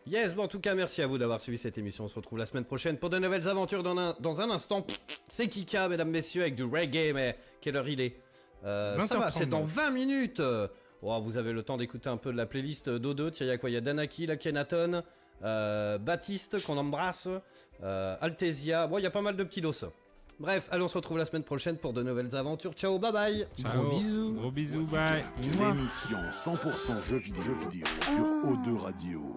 Yes, bon, en tout cas, merci à vous d'avoir suivi cette émission. On se retrouve la semaine prochaine pour de nouvelles aventures dans un, dans un instant. C'est Kika, mesdames, messieurs, avec du reggae, mais quelle heure il est? Euh, Ça va, 20h39. c'est dans 20 minutes. Euh, oh, vous avez le temps d'écouter un peu de la playlist d'Odo. Tiens, il y a quoi Il y a Danaki, la Kenaton, euh, Baptiste, qu'on embrasse, euh, Altesia. Bon, il y a pas mal de petits dos. Bref, allez, on se retrouve la semaine prochaine pour de nouvelles aventures. Ciao, bye bye Gros bisous. Gros bisous, bye. L'émission 100% jeux vidéo, jeux vidéo sur O2 Radio.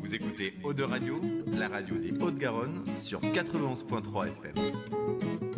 Vous écoutez Eau de Radio, la radio des Hauts-de-Garonne sur 91.3 FM.